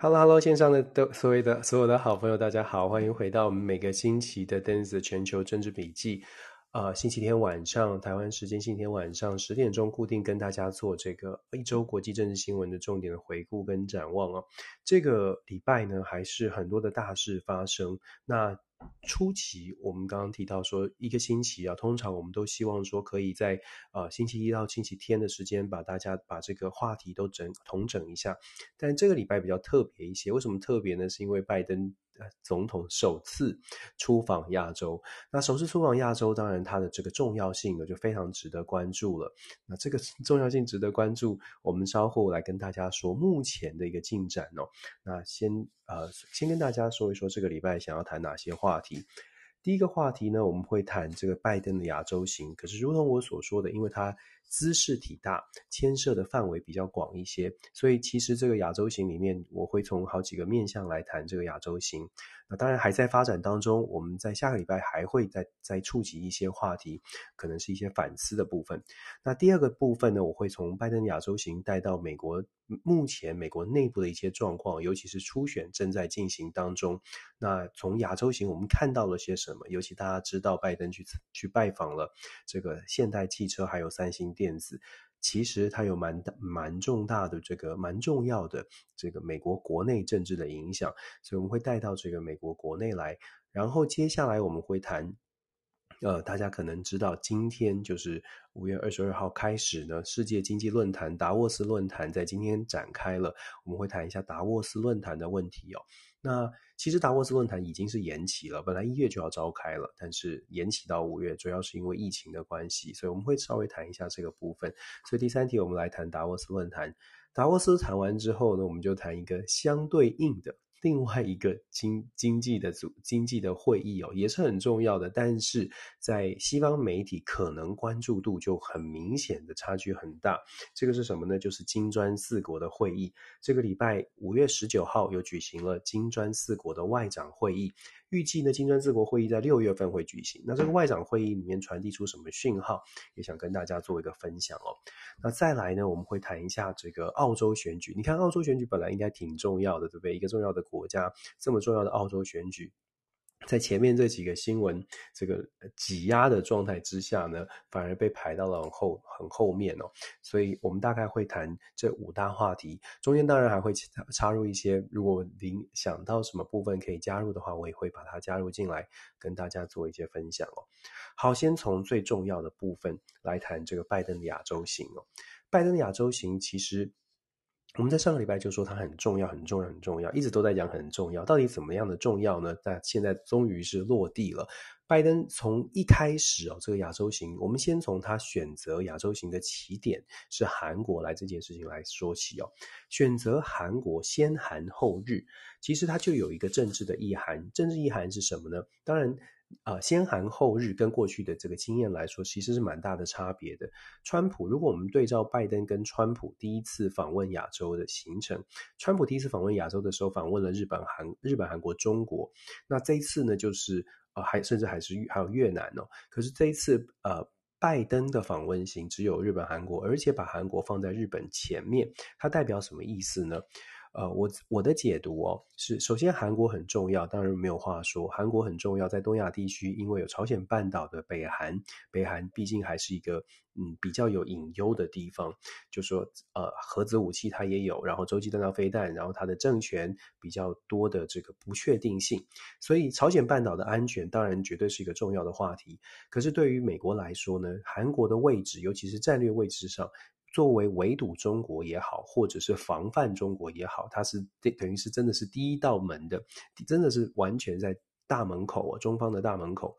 Hello，Hello，线上的都所有的所有的好朋友，大家好，欢迎回到我们每个星期的 Dance 全球政治笔记。呃，星期天晚上，台湾时间星期天晚上十点钟，固定跟大家做这个一周国际政治新闻的重点的回顾跟展望哦。这个礼拜呢，还是很多的大事发生。那初期我们刚刚提到说，一个星期啊，通常我们都希望说，可以在啊星期一到星期天的时间，把大家把这个话题都整统整一下。但这个礼拜比较特别一些，为什么特别呢？是因为拜登。总统首次出访亚洲，那首次出访亚洲，当然它的这个重要性呢就非常值得关注了。那这个重要性值得关注，我们稍后来跟大家说目前的一个进展哦。那先呃，先跟大家说一说这个礼拜想要谈哪些话题。第一个话题呢，我们会谈这个拜登的亚洲行。可是，如同我所说的，因为他姿势体大，牵涉的范围比较广一些，所以其实这个亚洲行里面，我会从好几个面向来谈这个亚洲行。那当然还在发展当中，我们在下个礼拜还会再再触及一些话题，可能是一些反思的部分。那第二个部分呢，我会从拜登亚洲行带到美国，目前美国内部的一些状况，尤其是初选正在进行当中。那从亚洲行我们看到了些什么？尤其大家知道拜登去去拜访了这个现代汽车，还有三星电子。其实它有蛮大、蛮重大的这个蛮重要的这个美国国内政治的影响，所以我们会带到这个美国国内来。然后接下来我们会谈，呃，大家可能知道，今天就是五月二十二号开始呢，世界经济论坛达沃斯论坛在今天展开了，我们会谈一下达沃斯论坛的问题哦。那其实达沃斯论坛已经是延期了，本来一月就要召开了，但是延期到五月，主要是因为疫情的关系，所以我们会稍微谈一下这个部分。所以第三题我们来谈达沃斯论坛。达沃斯谈完之后呢，我们就谈一个相对应的。另外一个经经济的组经济的会议哦，也是很重要的，但是在西方媒体可能关注度就很明显的差距很大。这个是什么呢？就是金砖四国的会议。这个礼拜五月十九号又举行了金砖四国的外长会议。预计呢，金砖四国会议在六月份会举行。那这个外长会议里面传递出什么讯号，也想跟大家做一个分享哦。那再来呢，我们会谈一下这个澳洲选举。你看，澳洲选举本来应该挺重要的，对不对？一个重要的国家，这么重要的澳洲选举。在前面这几个新闻这个挤压的状态之下呢，反而被排到了很后很后面哦。所以我们大概会谈这五大话题，中间当然还会插插入一些，如果您想到什么部分可以加入的话，我也会把它加入进来，跟大家做一些分享哦。好，先从最重要的部分来谈这个拜登的亚洲行哦。拜登的亚洲行其实。我们在上个礼拜就说它很重要，很重要，很重要，一直都在讲很重要。到底怎么样的重要呢？但现在终于是落地了。拜登从一开始哦，这个亚洲行，我们先从他选择亚洲行的起点是韩国来这件事情来说起哦。选择韩国，先韩后日，其实它就有一个政治的意涵。政治意涵是什么呢？当然。啊、先韩后日跟过去的这个经验来说，其实是蛮大的差别的。川普，如果我们对照拜登跟川普第一次访问亚洲的行程，川普第一次访问亚洲的时候，访问了日本、韩、日本、韩国、中国。那这一次呢，就是呃，还甚至还是还有越南哦。可是这一次，呃，拜登的访问行只有日本、韩国，而且把韩国放在日本前面，它代表什么意思呢？呃，我我的解读哦，是首先韩国很重要，当然没有话说，韩国很重要，在东亚地区，因为有朝鲜半岛的北韩，北韩毕竟还是一个嗯比较有隐忧的地方，就说呃核子武器它也有，然后洲际弹道飞弹，然后它的政权比较多的这个不确定性，所以朝鲜半岛的安全当然绝对是一个重要的话题。可是对于美国来说呢，韩国的位置，尤其是战略位置上。作为围堵中国也好，或者是防范中国也好，它是等于是真的是第一道门的，真的是完全在大门口哦，中方的大门口。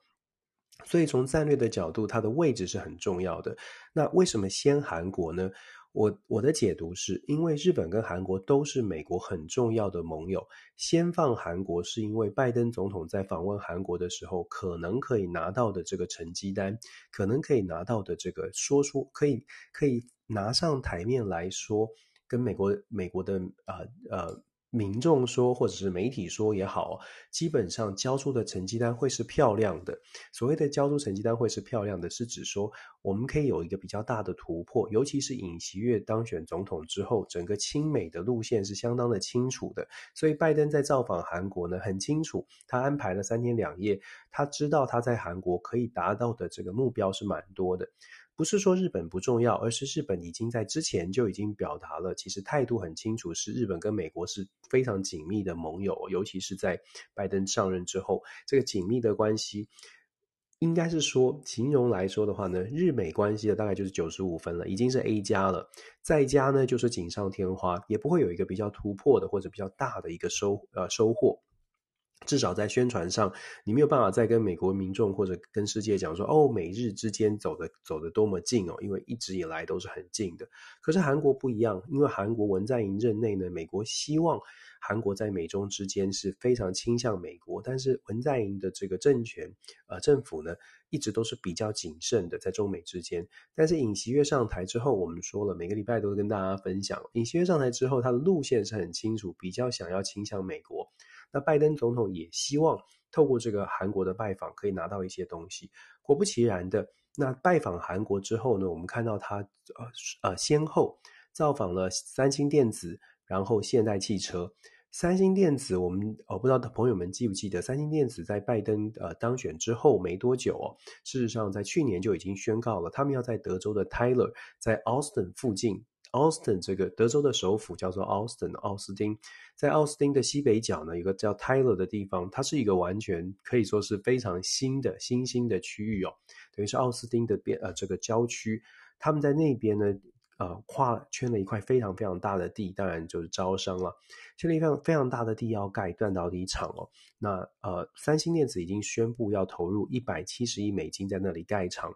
所以从战略的角度，它的位置是很重要的。那为什么先韩国呢？我我的解读是因为日本跟韩国都是美国很重要的盟友，先放韩国是因为拜登总统在访问韩国的时候，可能可以拿到的这个成绩单，可能可以拿到的这个说出可以可以拿上台面来说，跟美国美国的呃呃。民众说，或者是媒体说也好，基本上交出的成绩单会是漂亮的。所谓的交出成绩单会是漂亮的，是指说我们可以有一个比较大的突破，尤其是尹锡悦当选总统之后，整个亲美的路线是相当的清楚的。所以拜登在造访韩国呢，很清楚，他安排了三天两夜，他知道他在韩国可以达到的这个目标是蛮多的。不是说日本不重要，而是日本已经在之前就已经表达了，其实态度很清楚，是日本跟美国是非常紧密的盟友，尤其是在拜登上任之后，这个紧密的关系，应该是说形容来说的话呢，日美关系的大概就是九十五分了，已经是 A 加了，再加呢就是锦上添花，也不会有一个比较突破的或者比较大的一个收呃收获。至少在宣传上，你没有办法再跟美国民众或者跟世界讲说，哦，美日之间走的走的多么近哦，因为一直以来都是很近的。可是韩国不一样，因为韩国文在寅任内呢，美国希望韩国在美中之间是非常倾向美国，但是文在寅的这个政权呃政府呢，一直都是比较谨慎的在中美之间。但是尹锡悦上台之后，我们说了，每个礼拜都跟大家分享，尹锡悦上台之后，他的路线是很清楚，比较想要倾向美国。那拜登总统也希望透过这个韩国的拜访，可以拿到一些东西。果不其然的，那拜访韩国之后呢，我们看到他呃呃先后造访了三星电子，然后现代汽车。三星电子，我们我、哦、不知道的朋友们记不记得，三星电子在拜登呃当选之后没多久哦，事实上在去年就已经宣告了，他们要在德州的 Tyler，在 Austin 附近。Austin 这个德州的首府叫做 Austin，奥斯汀，在奥斯汀的西北角呢，有个叫 Tyler 的地方，它是一个完全可以说是非常新的新兴的区域哦，等于是奥斯汀的边呃这个郊区，他们在那边呢呃跨圈了一块非常非常大的地，当然就是招商了，圈了一块非常大的地要盖半导体厂哦，那呃三星电子已经宣布要投入一百七十亿美金在那里盖厂。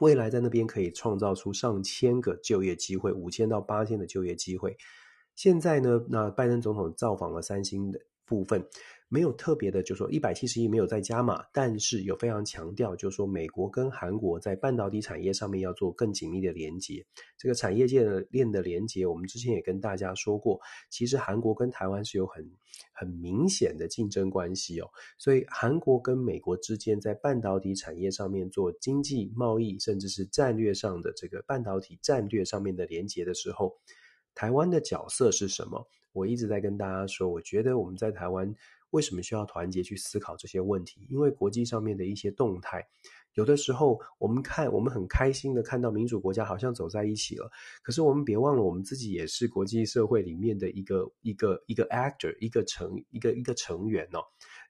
未来在那边可以创造出上千个就业机会，五千到八千的就业机会。现在呢，那拜登总统造访了三星的部分。没有特别的，就是说一百七十亿没有再加码，但是有非常强调，就是说美国跟韩国在半导体产业上面要做更紧密的连接。这个产业界的链的连接，我们之前也跟大家说过，其实韩国跟台湾是有很很明显的竞争关系哦。所以韩国跟美国之间在半导体产业上面做经济贸易，甚至是战略上的这个半导体战略上面的连接的时候，台湾的角色是什么？我一直在跟大家说，我觉得我们在台湾。为什么需要团结去思考这些问题？因为国际上面的一些动态，有的时候我们看，我们很开心的看到民主国家好像走在一起了。可是我们别忘了，我们自己也是国际社会里面的一个一个一个 actor，一个成一个一个成员哦。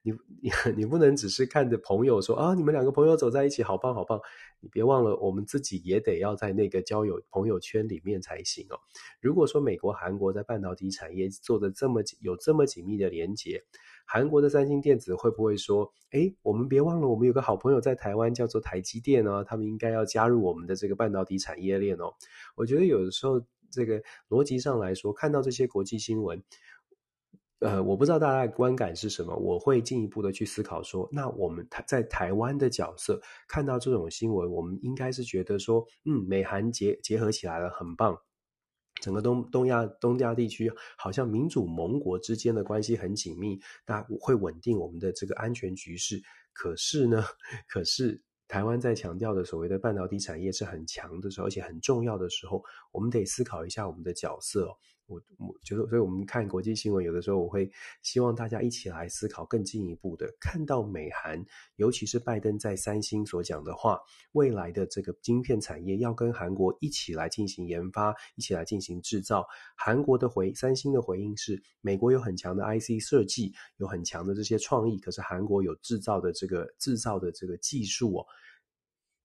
你你你不能只是看着朋友说啊，你们两个朋友走在一起，好棒好棒。你别忘了，我们自己也得要在那个交友朋友圈里面才行哦。如果说美国、韩国在半导体产业做的这么有这么紧密的连接，韩国的三星电子会不会说：“诶，我们别忘了，我们有个好朋友在台湾，叫做台积电哦，他们应该要加入我们的这个半导体产业链哦。”我觉得有的时候，这个逻辑上来说，看到这些国际新闻，呃，我不知道大家的观感是什么。我会进一步的去思考说，那我们台在台湾的角色，看到这种新闻，我们应该是觉得说，嗯，美韩结结合起来了，很棒。整个东东亚东亚地区好像民主盟国之间的关系很紧密，那会稳定我们的这个安全局势。可是呢，可是台湾在强调的所谓的半导体产业是很强的时候，而且很重要的时候，我们得思考一下我们的角色。我我觉得，所以我们看国际新闻，有的时候我会希望大家一起来思考更进一步的，看到美韩，尤其是拜登在三星所讲的话，未来的这个晶片产业要跟韩国一起来进行研发，一起来进行制造。韩国的回三星的回应是，美国有很强的 IC 设计，有很强的这些创意，可是韩国有制造的这个制造的这个技术哦。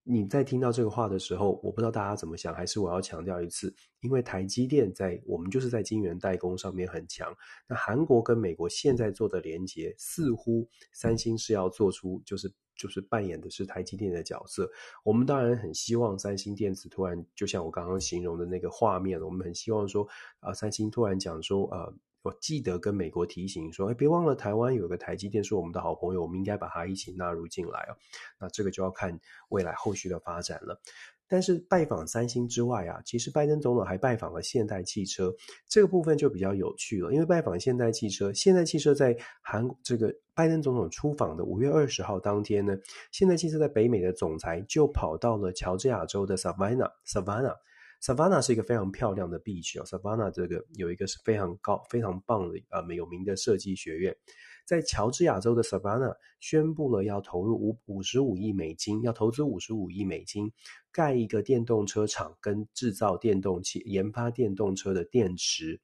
你在听到这个话的时候，我不知道大家怎么想，还是我要强调一次，因为台积电在我们就是在晶圆代工上面很强。那韩国跟美国现在做的连结，似乎三星是要做出就是。就是扮演的是台积电的角色，我们当然很希望三星电子突然就像我刚刚形容的那个画面，我们很希望说啊、三星突然讲说呃，我记得跟美国提醒说，哎，别忘了台湾有个台积电是我们的好朋友，我们应该把它一起纳入进来哦。那这个就要看未来后续的发展了。但是拜访三星之外啊，其实拜登总统还拜访了现代汽车，这个部分就比较有趣了。因为拜访现代汽车，现代汽车在韩这个拜登总统出访的五月二十号当天呢，现代汽车在北美的总裁就跑到了乔治亚州的 Savannah Savannah 是一个非常漂亮的 beach 哦，Savannah 这个有一个是非常高、非常棒的呃有名的设计学院。在乔治亚州的 Savannah 宣布了要投入五五十五亿美金，要投资五十五亿美金盖一个电动车厂，跟制造电动汽研发电动车的电池。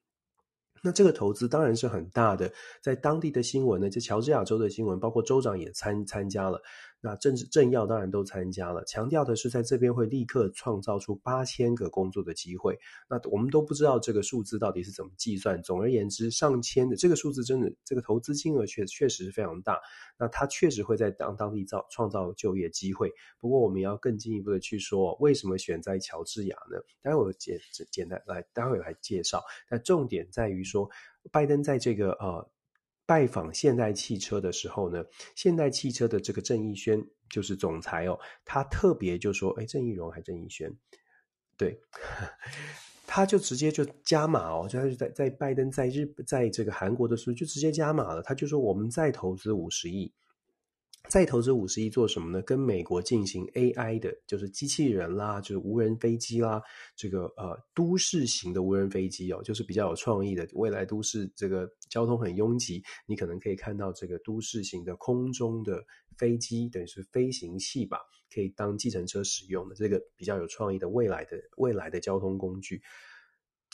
那这个投资当然是很大的，在当地的新闻呢，就乔治亚州的新闻，包括州长也参参加了。那政治政要当然都参加了，强调的是在这边会立刻创造出八千个工作的机会。那我们都不知道这个数字到底是怎么计算。总而言之，上千的这个数字真的，这个投资金额确确实是非常大。那它确实会在当当地造创造就业机会。不过我们要更进一步的去说，为什么选在乔治亚呢？待会我简简单来，待会儿来介绍。但重点在于说，拜登在这个呃。拜访现代汽车的时候呢，现代汽车的这个郑义轩就是总裁哦，他特别就说，哎，郑义荣还郑义轩，对，他就直接就加码哦，就他就在在拜登在日在这个韩国的时候就直接加码了，他就说我们再投资五十亿。再投资五十亿做什么呢？跟美国进行 AI 的，就是机器人啦，就是无人飞机啦，这个呃都市型的无人飞机哦，就是比较有创意的。未来都市这个交通很拥挤，你可能可以看到这个都市型的空中的飞机，等于是飞行器吧，可以当计程车使用的这个比较有创意的未来的未来的交通工具。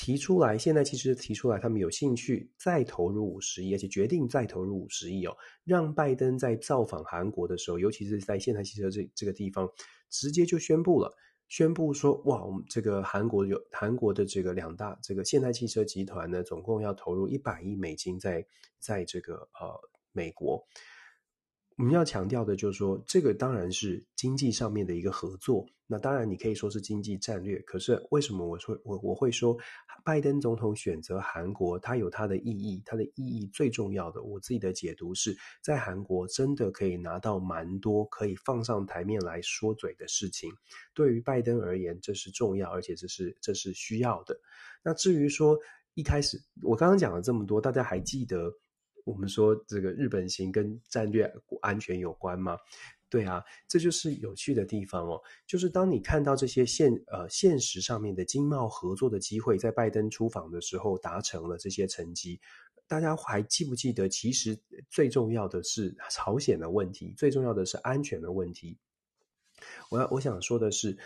提出来，现在其实提出来，他们有兴趣再投入五十亿，而且决定再投入五十亿哦，让拜登在造访韩国的时候，尤其是在现代汽车这这个地方，直接就宣布了，宣布说，哇，我们这个韩国有韩国的这个两大这个现代汽车集团呢，总共要投入一百亿美金在在这个呃美国。我们要强调的就是说，这个当然是经济上面的一个合作。那当然，你可以说是经济战略。可是为什么我说我我会说，拜登总统选择韩国，它有它的意义。它的意义最重要的，我自己的解读是在韩国真的可以拿到蛮多可以放上台面来说嘴的事情。对于拜登而言，这是重要，而且这是这是需要的。那至于说一开始我刚刚讲了这么多，大家还记得？我们说这个日本行跟战略安全有关吗？对啊，这就是有趣的地方哦。就是当你看到这些现呃现实上面的经贸合作的机会，在拜登出访的时候达成了这些成绩，大家还记不记得？其实最重要的是朝鲜的问题，最重要的是安全的问题。我要我想说的是。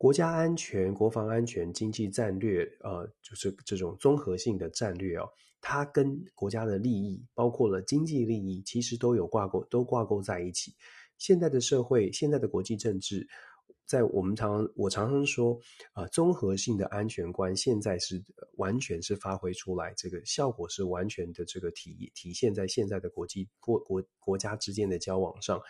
国家安全、国防安全、经济战略，呃，就是这种综合性的战略哦，它跟国家的利益，包括了经济利益，其实都有挂钩，都挂钩在一起。现在的社会，现在的国际政治，在我们常，我常常说，啊、呃，综合性的安全观，现在是完全是发挥出来，这个效果是完全的这个体体现在现在的国际国国国家之间的交往上。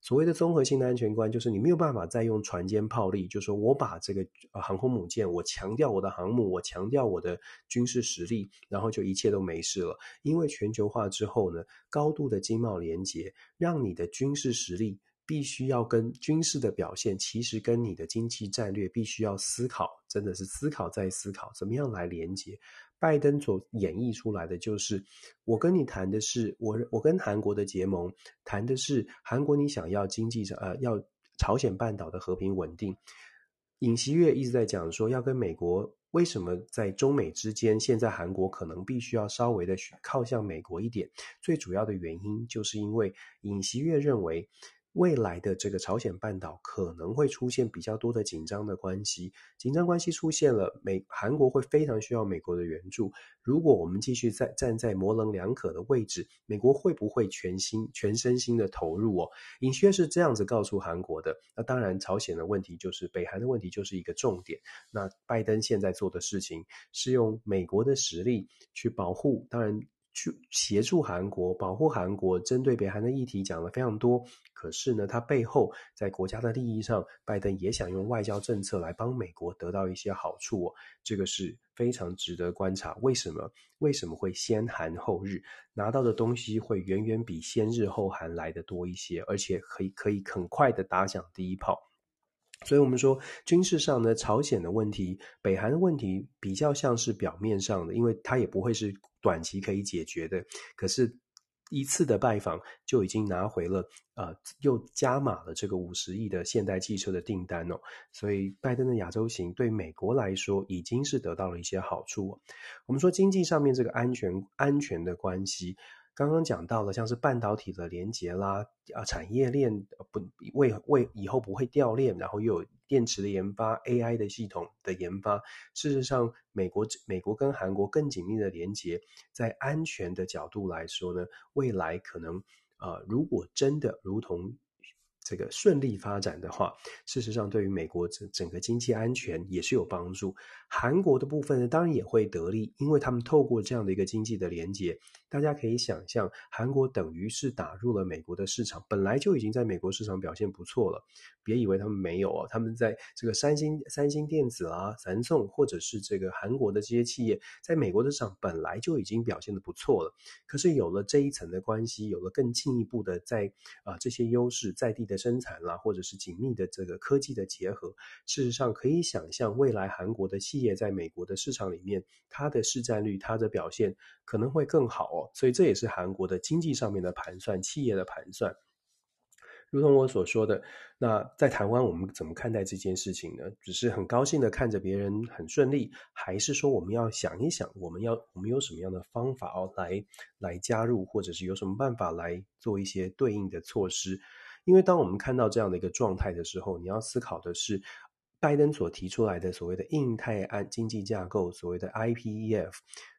所谓的综合性的安全观，就是你没有办法再用船坚炮利，就是说我把这个航空母舰，我强调我的航母，我强调我的军事实力，然后就一切都没事了。因为全球化之后呢，高度的经贸连接，让你的军事实力必须要跟军事的表现，其实跟你的经济战略必须要思考，真的是思考再思考，怎么样来连接。拜登所演绎出来的就是，我跟你谈的是我我跟韩国的结盟，谈的是韩国你想要经济上呃要朝鲜半岛的和平稳定。尹锡悦一直在讲说要跟美国，为什么在中美之间，现在韩国可能必须要稍微的靠向美国一点？最主要的原因就是因为尹锡悦认为，未来的这个朝鲜半岛可能会出现比较多的紧张的关系，紧张关系出现了，美韩国会非常需要美国的援助。如果我们继续在站在模棱两可的位置，美国会不会全心全身心的投入哦？尹锡悦是这样子告诉韩国的。那当然，朝鲜的问题就是北韩的问题就是一个重点。那拜登现在做的事情是用美国的实力去保护，当然。去协助韩国，保护韩国，针对北韩的议题讲了非常多。可是呢，他背后在国家的利益上，拜登也想用外交政策来帮美国得到一些好处哦。这个是非常值得观察。为什么？为什么会先韩后日？拿到的东西会远远比先日后韩来的多一些，而且可以可以很快的打响第一炮。所以，我们说军事上呢，朝鲜的问题、北韩的问题比较像是表面上的，因为它也不会是。短期可以解决的，可是一次的拜访就已经拿回了，呃，又加码了这个五十亿的现代汽车的订单哦。所以拜登的亚洲行对美国来说已经是得到了一些好处。我们说经济上面这个安全安全的关系。刚刚讲到了，像是半导体的连接啦，啊，产业链不为为以后不会掉链，然后又有电池的研发，AI 的系统的研发。事实上，美国美国跟韩国更紧密的连接，在安全的角度来说呢，未来可能呃，如果真的如同。这个顺利发展的话，事实上对于美国整整个经济安全也是有帮助。韩国的部分呢，当然也会得利，因为他们透过这样的一个经济的连接，大家可以想象，韩国等于是打入了美国的市场，本来就已经在美国市场表现不错了。别以为他们没有哦，他们在这个三星、三星电子啊、三星，或者是这个韩国的这些企业，在美国的市场本来就已经表现的不错了。可是有了这一层的关系，有了更进一步的在啊这些优势在地的。生产啦，或者是紧密的这个科技的结合，事实上可以想象，未来韩国的企业在美国的市场里面，它的市占率、它的表现可能会更好所以这也是韩国的经济上面的盘算，企业的盘算。如同我所说的，那在台湾我们怎么看待这件事情呢？只是很高兴的看着别人很顺利，还是说我们要想一想，我们要我们有什么样的方法哦，来来加入，或者是有什么办法来做一些对应的措施？因为当我们看到这样的一个状态的时候，你要思考的是，拜登所提出来的所谓的印太安经济架构，所谓的 IPEF，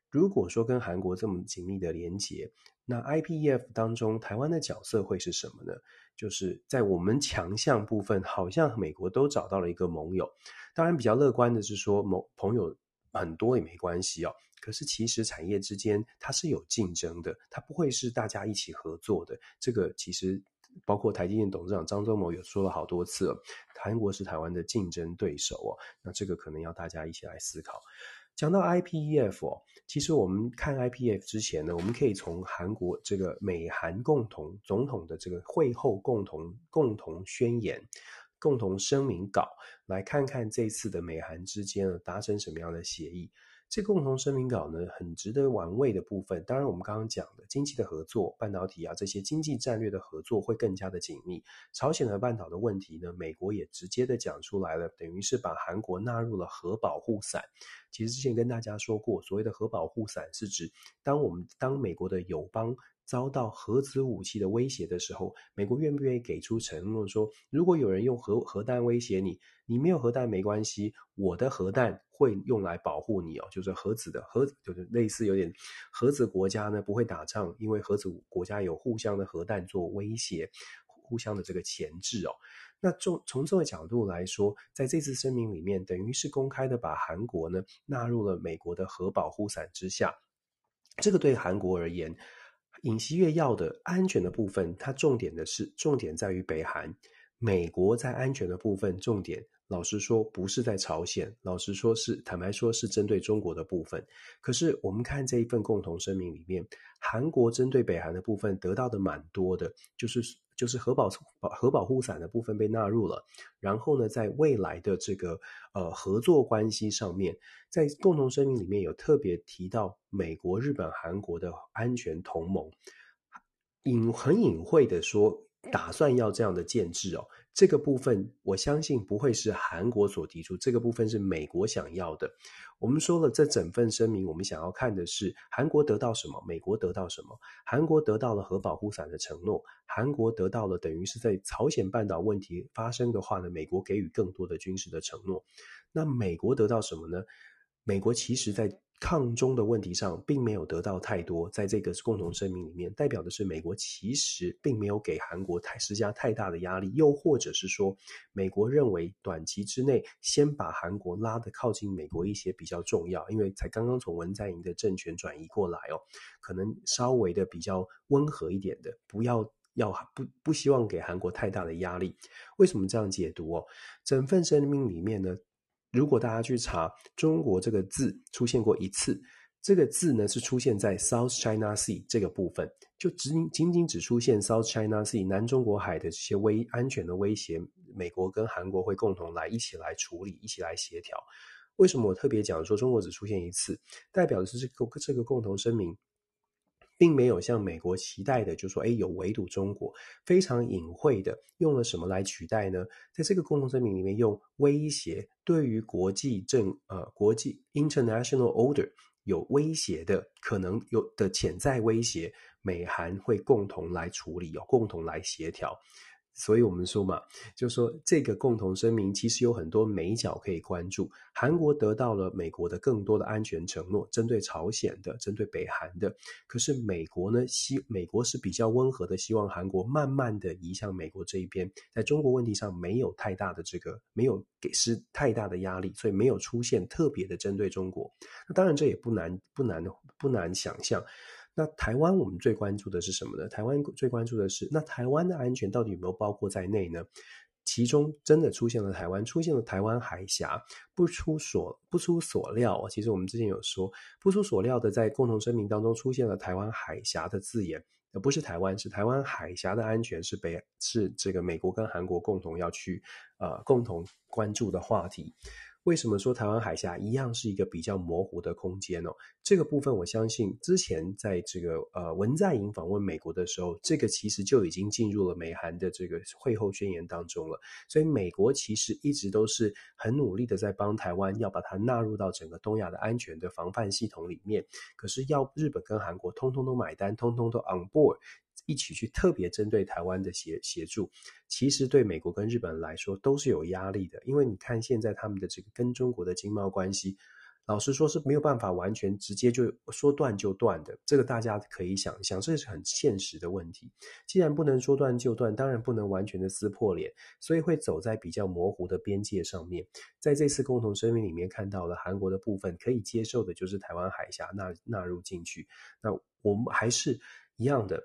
如果说跟韩国这么紧密的连结，那 IPEF 当中台湾的角色会是什么呢？就是在我们强项部分，好像美国都找到了一个盟友。当然，比较乐观的是说，盟朋友很多也没关系哦。可是其实产业之间它是有竞争的，它不会是大家一起合作的。这个其实。包括台积电董事长张忠谋也说了好多次了，韩国是台湾的竞争对手哦。那这个可能要大家一起来思考。讲到 IPEF，其实我们看 IPEF 之前呢，我们可以从韩国这个美韩共同总统的这个会后共同共同宣言、共同声明稿来看看这次的美韩之间呢达成什么样的协议。这共同声明稿呢，很值得玩味的部分，当然我们刚刚讲的经济的合作、半导体啊这些经济战略的合作会更加的紧密。朝鲜和半岛的问题呢，美国也直接的讲出来了，等于是把韩国纳入了核保护伞。其实之前跟大家说过，所谓的核保护伞是指，当我们当美国的友邦遭到核子武器的威胁的时候，美国愿不愿意给出承诺说，如果有人用核核弹威胁你，你没有核弹没关系，我的核弹。会用来保护你哦，就是核子的核，就是类似有点核子国家呢不会打仗，因为核子国家有互相的核弹做威胁，互相的这个钳制哦。那从从这个角度来说，在这次声明里面，等于是公开的把韩国呢纳入了美国的核保护伞之下。这个对韩国而言，尹锡悦要的安全的部分，它重点的是重点在于北韩，美国在安全的部分重点。老实说，不是在朝鲜。老实说，是坦白说，是针对中国的部分。可是，我们看这一份共同声明里面，韩国针对北韩的部分得到的蛮多的，就是就是核保核保护伞的部分被纳入了。然后呢，在未来的这个呃合作关系上面，在共同声明里面有特别提到美国、日本、韩国的安全同盟，隐很隐晦的说。打算要这样的建制哦。这个部分我相信不会是韩国所提出，这个部分是美国想要的。我们说了，这整份声明，我们想要看的是韩国得到什么，美国得到什么。韩国得到了核保护伞的承诺，韩国得到了等于是在朝鲜半岛问题发生的话呢，美国给予更多的军事的承诺。那美国得到什么呢？美国其实在抗中的问题上并没有得到太多，在这个共同声明里面，代表的是美国其实并没有给韩国太施加太大的压力，又或者是说，美国认为短期之内先把韩国拉得靠近美国一些比较重要，因为才刚刚从文在寅的政权转移过来哦，可能稍微的比较温和一点的，不要要不不希望给韩国太大的压力。为什么这样解读哦？整份声明里面呢？如果大家去查“中国”这个字出现过一次，这个字呢是出现在 South China Sea 这个部分，就只仅仅只出现 South China Sea 南中国海的这些威安全的威胁，美国跟韩国会共同来一起来处理，一起来协调。为什么我特别讲说中国只出现一次，代表的是这个这个共同声明。并没有像美国期待的，就说，哎，有围堵中国，非常隐晦的用了什么来取代呢？在这个共同声明里面，用威胁对于国际政呃国际 international order 有威胁的可能有的潜在威胁，美韩会共同来处理，有共同来协调。所以我们说嘛，就说这个共同声明其实有很多美角可以关注。韩国得到了美国的更多的安全承诺，针对朝鲜的，针对北韩的。可是美国呢，希美国是比较温和的，希望韩国慢慢的移向美国这一边，在中国问题上没有太大的这个，没有给施太大的压力，所以没有出现特别的针对中国。那当然这也不难，不难，不难想象。那台湾我们最关注的是什么呢？台湾最关注的是，那台湾的安全到底有没有包括在内呢？其中真的出现了台湾，出现了台湾海峡，不出所不出所料，其实我们之前有说，不出所料的，在共同声明当中出现了台湾海峡的字眼，而不是台湾，是台湾海峡的安全是北是这个美国跟韩国共同要去呃共同关注的话题。为什么说台湾海峡一样是一个比较模糊的空间呢？这个部分我相信之前在这个呃文在寅访问美国的时候，这个其实就已经进入了美韩的这个会后宣言当中了。所以美国其实一直都是很努力的在帮台湾，要把它纳入到整个东亚的安全的防范系统里面。可是要日本跟韩国通通都买单，通通都 on board。一起去特别针对台湾的协协助，其实对美国跟日本来说都是有压力的，因为你看现在他们的这个跟中国的经贸关系，老实说是没有办法完全直接就说断就断的，这个大家可以想象，这是很现实的问题。既然不能说断就断，当然不能完全的撕破脸，所以会走在比较模糊的边界上面。在这次共同声明里面看到了韩国的部分可以接受的，就是台湾海峡纳纳入进去。那我们还是一样的。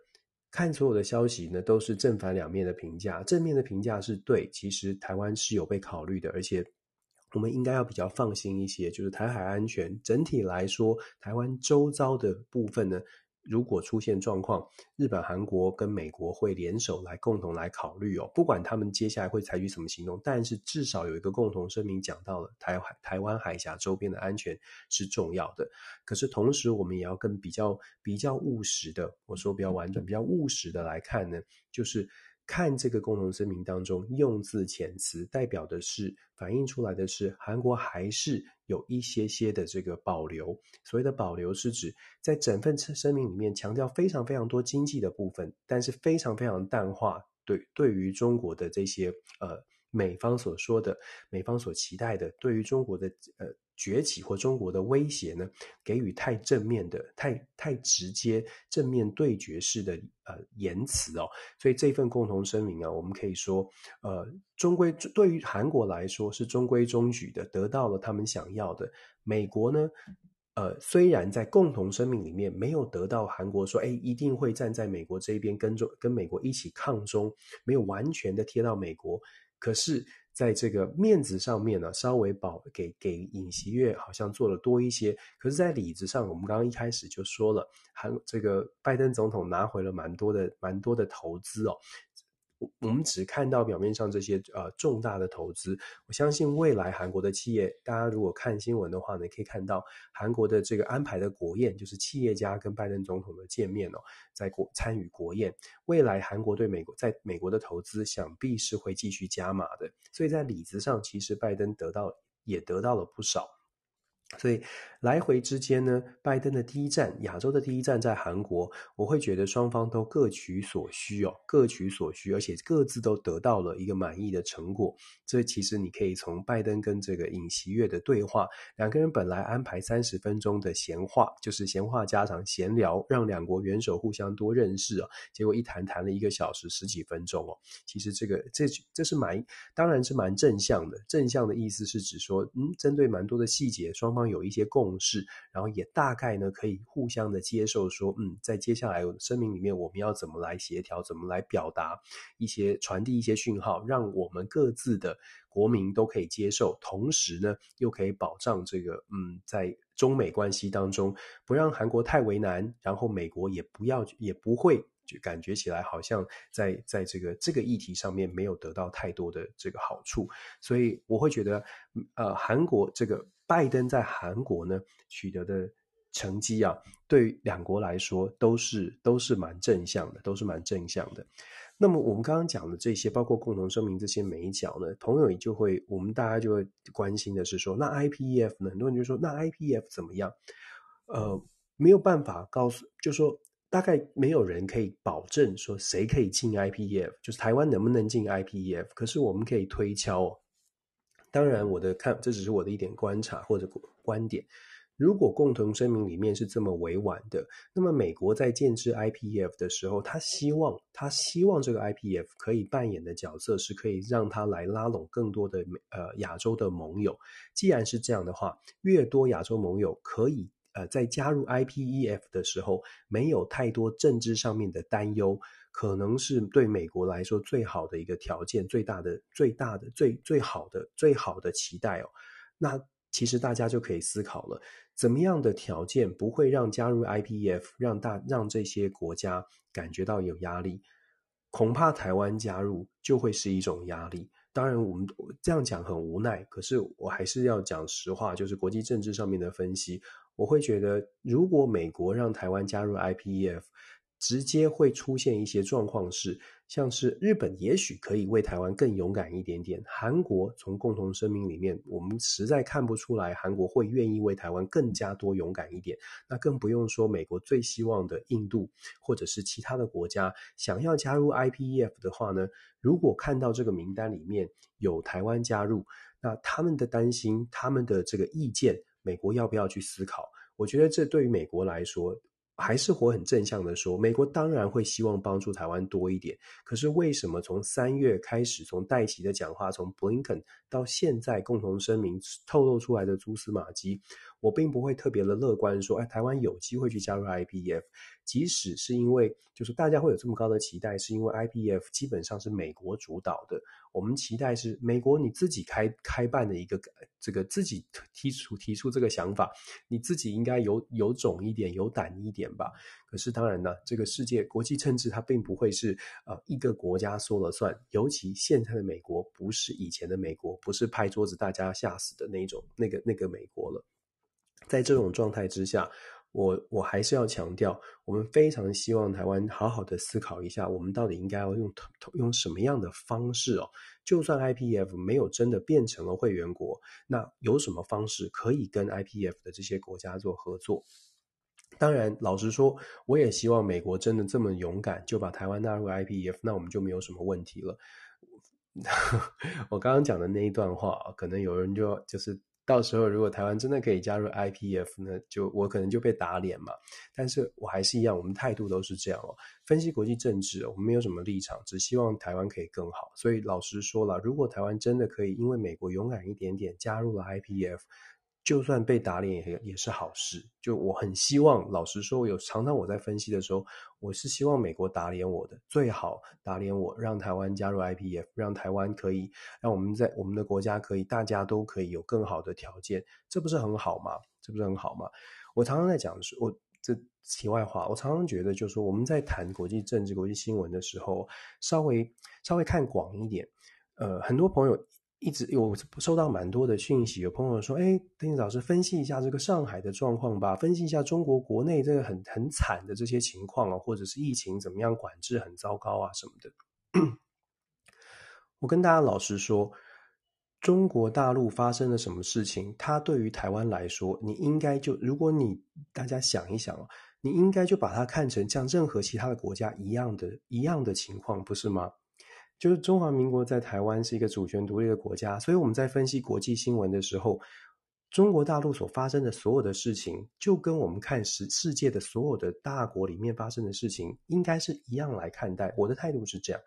看所有的消息呢，都是正反两面的评价。正面的评价是对，其实台湾是有被考虑的，而且我们应该要比较放心一些。就是台海安全整体来说，台湾周遭的部分呢。如果出现状况，日本、韩国跟美国会联手来共同来考虑哦。不管他们接下来会采取什么行动，但是至少有一个共同声明讲到了台海、台湾海峡周边的安全是重要的。可是同时，我们也要跟比较比较务实的，我说比较婉转、比较务实的来看呢，就是。看这个共同声明当中用字遣词，代表的是反映出来的是韩国还是有一些些的这个保留。所谓的保留是指在整份声明里面强调非常非常多经济的部分，但是非常非常淡化对对于中国的这些呃美方所说的美方所期待的对于中国的呃。崛起或中国的威胁呢，给予太正面的、太太直接、正面对决式的呃言辞哦，所以这份共同声明啊，我们可以说，呃，中规对于韩国来说是中规中矩的，得到了他们想要的。美国呢，呃，虽然在共同声明里面没有得到韩国说，哎，一定会站在美国这一边，跟中跟美国一起抗中，没有完全的贴到美国，可是。在这个面子上面呢，稍微保给给尹锡悦好像做了多一些，可是，在里子上，我们刚刚一开始就说了，还这个拜登总统拿回了蛮多的蛮多的投资哦。我们只看到表面上这些呃重大的投资，我相信未来韩国的企业，大家如果看新闻的话呢，可以看到韩国的这个安排的国宴，就是企业家跟拜登总统的见面哦，在国参与国宴，未来韩国对美国在美国的投资想必是会继续加码的，所以在里子上，其实拜登得到也得到了不少。所以来回之间呢，拜登的第一站，亚洲的第一站在韩国，我会觉得双方都各取所需哦，各取所需，而且各自都得到了一个满意的成果。这其实你可以从拜登跟这个尹锡悦的对话，两个人本来安排三十分钟的闲话，就是闲话家常、闲聊，让两国元首互相多认识哦。结果一谈谈了一个小时十几分钟哦。其实这个这这是蛮，当然是蛮正向的。正向的意思是指说，嗯，针对蛮多的细节，双方。有一些共识，然后也大概呢可以互相的接受，说，嗯，在接下来声明里面，我们要怎么来协调，怎么来表达一些传递一些讯号，让我们各自的国民都可以接受，同时呢又可以保障这个，嗯，在中美关系当中不让韩国太为难，然后美国也不要也不会。就感觉起来好像在在这个这个议题上面没有得到太多的这个好处，所以我会觉得，呃，韩国这个拜登在韩国呢取得的成绩啊，对两国来说都是都是蛮正向的，都是蛮正向的。那么我们刚刚讲的这些，包括共同声明这些美角呢，朋友也就会，我们大家就会关心的是说，那 IPEF 呢？很多人就说，那 IPEF 怎么样？呃，没有办法告诉，就说。大概没有人可以保证说谁可以进 IPEF，就是台湾能不能进 IPEF。可是我们可以推敲哦。当然，我的看这只是我的一点观察或者观点。如果共同声明里面是这么委婉的，那么美国在建制 IPEF 的时候，他希望他希望这个 IPEF 可以扮演的角色是可以让他来拉拢更多的呃亚洲的盟友。既然是这样的话，越多亚洲盟友可以。呃，在加入 IPEF 的时候，没有太多政治上面的担忧，可能是对美国来说最好的一个条件，最大的、最大的、最最好的、最好的期待哦。那其实大家就可以思考了，怎么样的条件不会让加入 IPEF 让大让这些国家感觉到有压力？恐怕台湾加入就会是一种压力。当然，我们这样讲很无奈，可是我还是要讲实话，就是国际政治上面的分析。我会觉得，如果美国让台湾加入 IPEF，直接会出现一些状况是，像是日本也许可以为台湾更勇敢一点点。韩国从共同声明里面，我们实在看不出来韩国会愿意为台湾更加多勇敢一点。那更不用说美国最希望的印度或者是其他的国家想要加入 IPEF 的话呢，如果看到这个名单里面有台湾加入，那他们的担心，他们的这个意见。美国要不要去思考？我觉得这对于美国来说，还是活很正向的说，美国当然会希望帮助台湾多一点。可是为什么从三月开始，从戴奇的讲话，从布林肯到现在共同声明透露出来的蛛丝马迹，我并不会特别的乐观说，哎，台湾有机会去加入 IPF，。即使是因为，就是大家会有这么高的期待，是因为 IPF 基本上是美国主导的。我们期待是美国你自己开开办的一个这个自己提出提出这个想法，你自己应该有有种一点，有胆一点吧。可是当然呢，这个世界国际政治它并不会是呃一个国家说了算，尤其现在的美国不是以前的美国，不是拍桌子大家吓死的那种那个那个美国了。在这种状态之下。我我还是要强调，我们非常希望台湾好好的思考一下，我们到底应该要用用什么样的方式哦？就算 IPF 没有真的变成了会员国，那有什么方式可以跟 IPF 的这些国家做合作？当然，老实说，我也希望美国真的这么勇敢，就把台湾纳入 IPF，那我们就没有什么问题了。我刚刚讲的那一段话，可能有人就就是。到时候如果台湾真的可以加入 IPF 呢，就我可能就被打脸嘛。但是我还是一样，我们态度都是这样哦。分析国际政治，我们没有什么立场，只希望台湾可以更好。所以老实说了，如果台湾真的可以因为美国勇敢一点点加入了 IPF。就算被打脸也也是好事。就我很希望，老实说，有常常我在分析的时候，我是希望美国打脸我的，最好打脸我，让台湾加入 IPF，让台湾可以，让我们在我们的国家可以，大家都可以有更好的条件，这不是很好吗？这不是很好吗？我常常在讲的是，我这题外话，我常常觉得，就是说我们在谈国际政治、国际新闻的时候，稍微稍微看广一点。呃，很多朋友一直有收到蛮多的讯息，有朋友说：“哎，邓老师，分析一下这个上海的状况吧，分析一下中国国内这个很很惨的这些情况啊，或者是疫情怎么样管制很糟糕啊什么的。”我跟大家老实说。中国大陆发生了什么事情？它对于台湾来说，你应该就如果你大家想一想，你应该就把它看成像任何其他的国家一样的一样的情况，不是吗？就是中华民国在台湾是一个主权独立的国家，所以我们在分析国际新闻的时候，中国大陆所发生的所有的事情，就跟我们看世世界的所有的大国里面发生的事情，应该是一样来看待。我的态度是这样，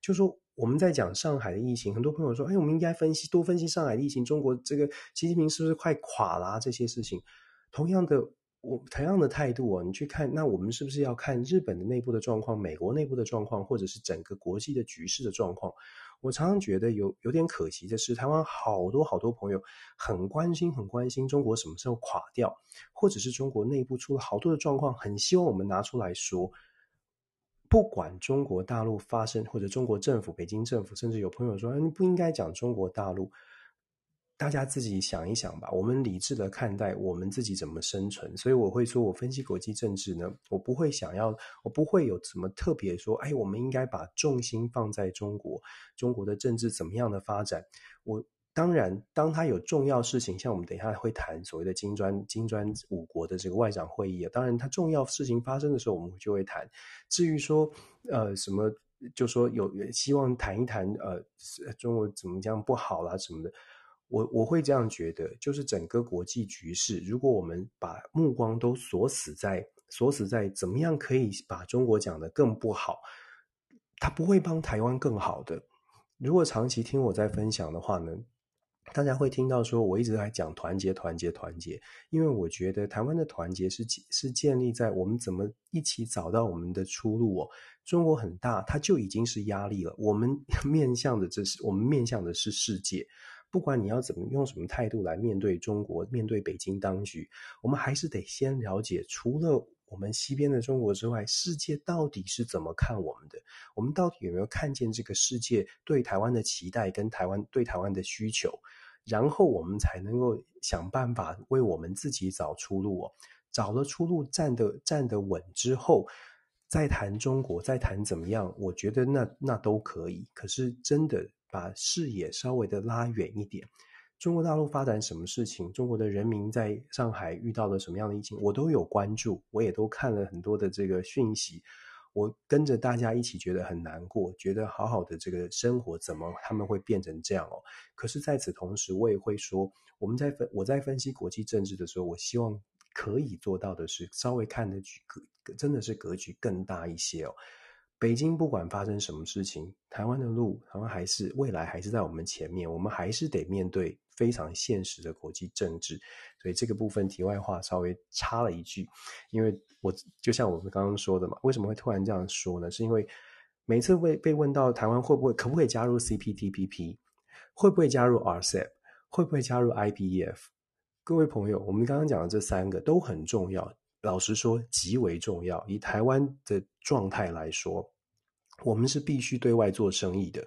就说。我们在讲上海的疫情，很多朋友说：“哎，我们应该分析多分析上海的疫情，中国这个习近平是不是快垮了啊？这些事情，同样的，我同样的态度啊，你去看，那我们是不是要看日本的内部的状况、美国内部的状况，或者是整个国际的局势的状况？我常常觉得有有点可惜的是，台湾好多好多朋友很关心、很关心中国什么时候垮掉，或者是中国内部出了好多的状况，很希望我们拿出来说。”不管中国大陆发生，或者中国政府、北京政府，甚至有朋友说：“你不应该讲中国大陆。”大家自己想一想吧。我们理智的看待我们自己怎么生存。所以我会说，我分析国际政治呢，我不会想要，我不会有什么特别说：“哎，我们应该把重心放在中国，中国的政治怎么样的发展。”我。当然，当他有重要事情，像我们等一下会谈所谓的金砖金砖五国的这个外长会议啊。当然，他重要事情发生的时候，我们就会谈。至于说，呃，什么，就说有希望谈一谈，呃，中国怎么样不好啦什么的，我我会这样觉得，就是整个国际局势，如果我们把目光都锁死在锁死在怎么样可以把中国讲得更不好，他不会帮台湾更好的。如果长期听我在分享的话呢，大家会听到说，我一直在讲团结、团结、团结，因为我觉得台湾的团结是是建立在我们怎么一起找到我们的出路哦。中国很大，它就已经是压力了。我们 面向的这是我们面向的是世界，不管你要怎么用什么态度来面对中国，面对北京当局，我们还是得先了解，除了。我们西边的中国之外，世界到底是怎么看我们的？我们到底有没有看见这个世界对台湾的期待跟台湾对台湾的需求？然后我们才能够想办法为我们自己找出路哦。找了出路，站得站得稳之后，再谈中国，再谈怎么样？我觉得那那都可以。可是真的把视野稍微的拉远一点。中国大陆发展什么事情？中国的人民在上海遇到了什么样的疫情？我都有关注，我也都看了很多的这个讯息。我跟着大家一起觉得很难过，觉得好好的这个生活怎么他们会变成这样哦？可是在此同时，我也会说，我们在分我在分析国际政治的时候，我希望可以做到的是稍微看的格真的是格局更大一些哦。北京不管发生什么事情，台湾的路，台湾还是未来还是在我们前面，我们还是得面对。非常现实的国际政治，所以这个部分题外话稍微插了一句，因为我就像我们刚刚说的嘛，为什么会突然这样说呢？是因为每次被被问到台湾会不会可不可以加入 CPTPP，会不会加入 RCEP，会不会加入 IPEF？各位朋友，我们刚刚讲的这三个都很重要，老实说极为重要。以台湾的状态来说，我们是必须对外做生意的，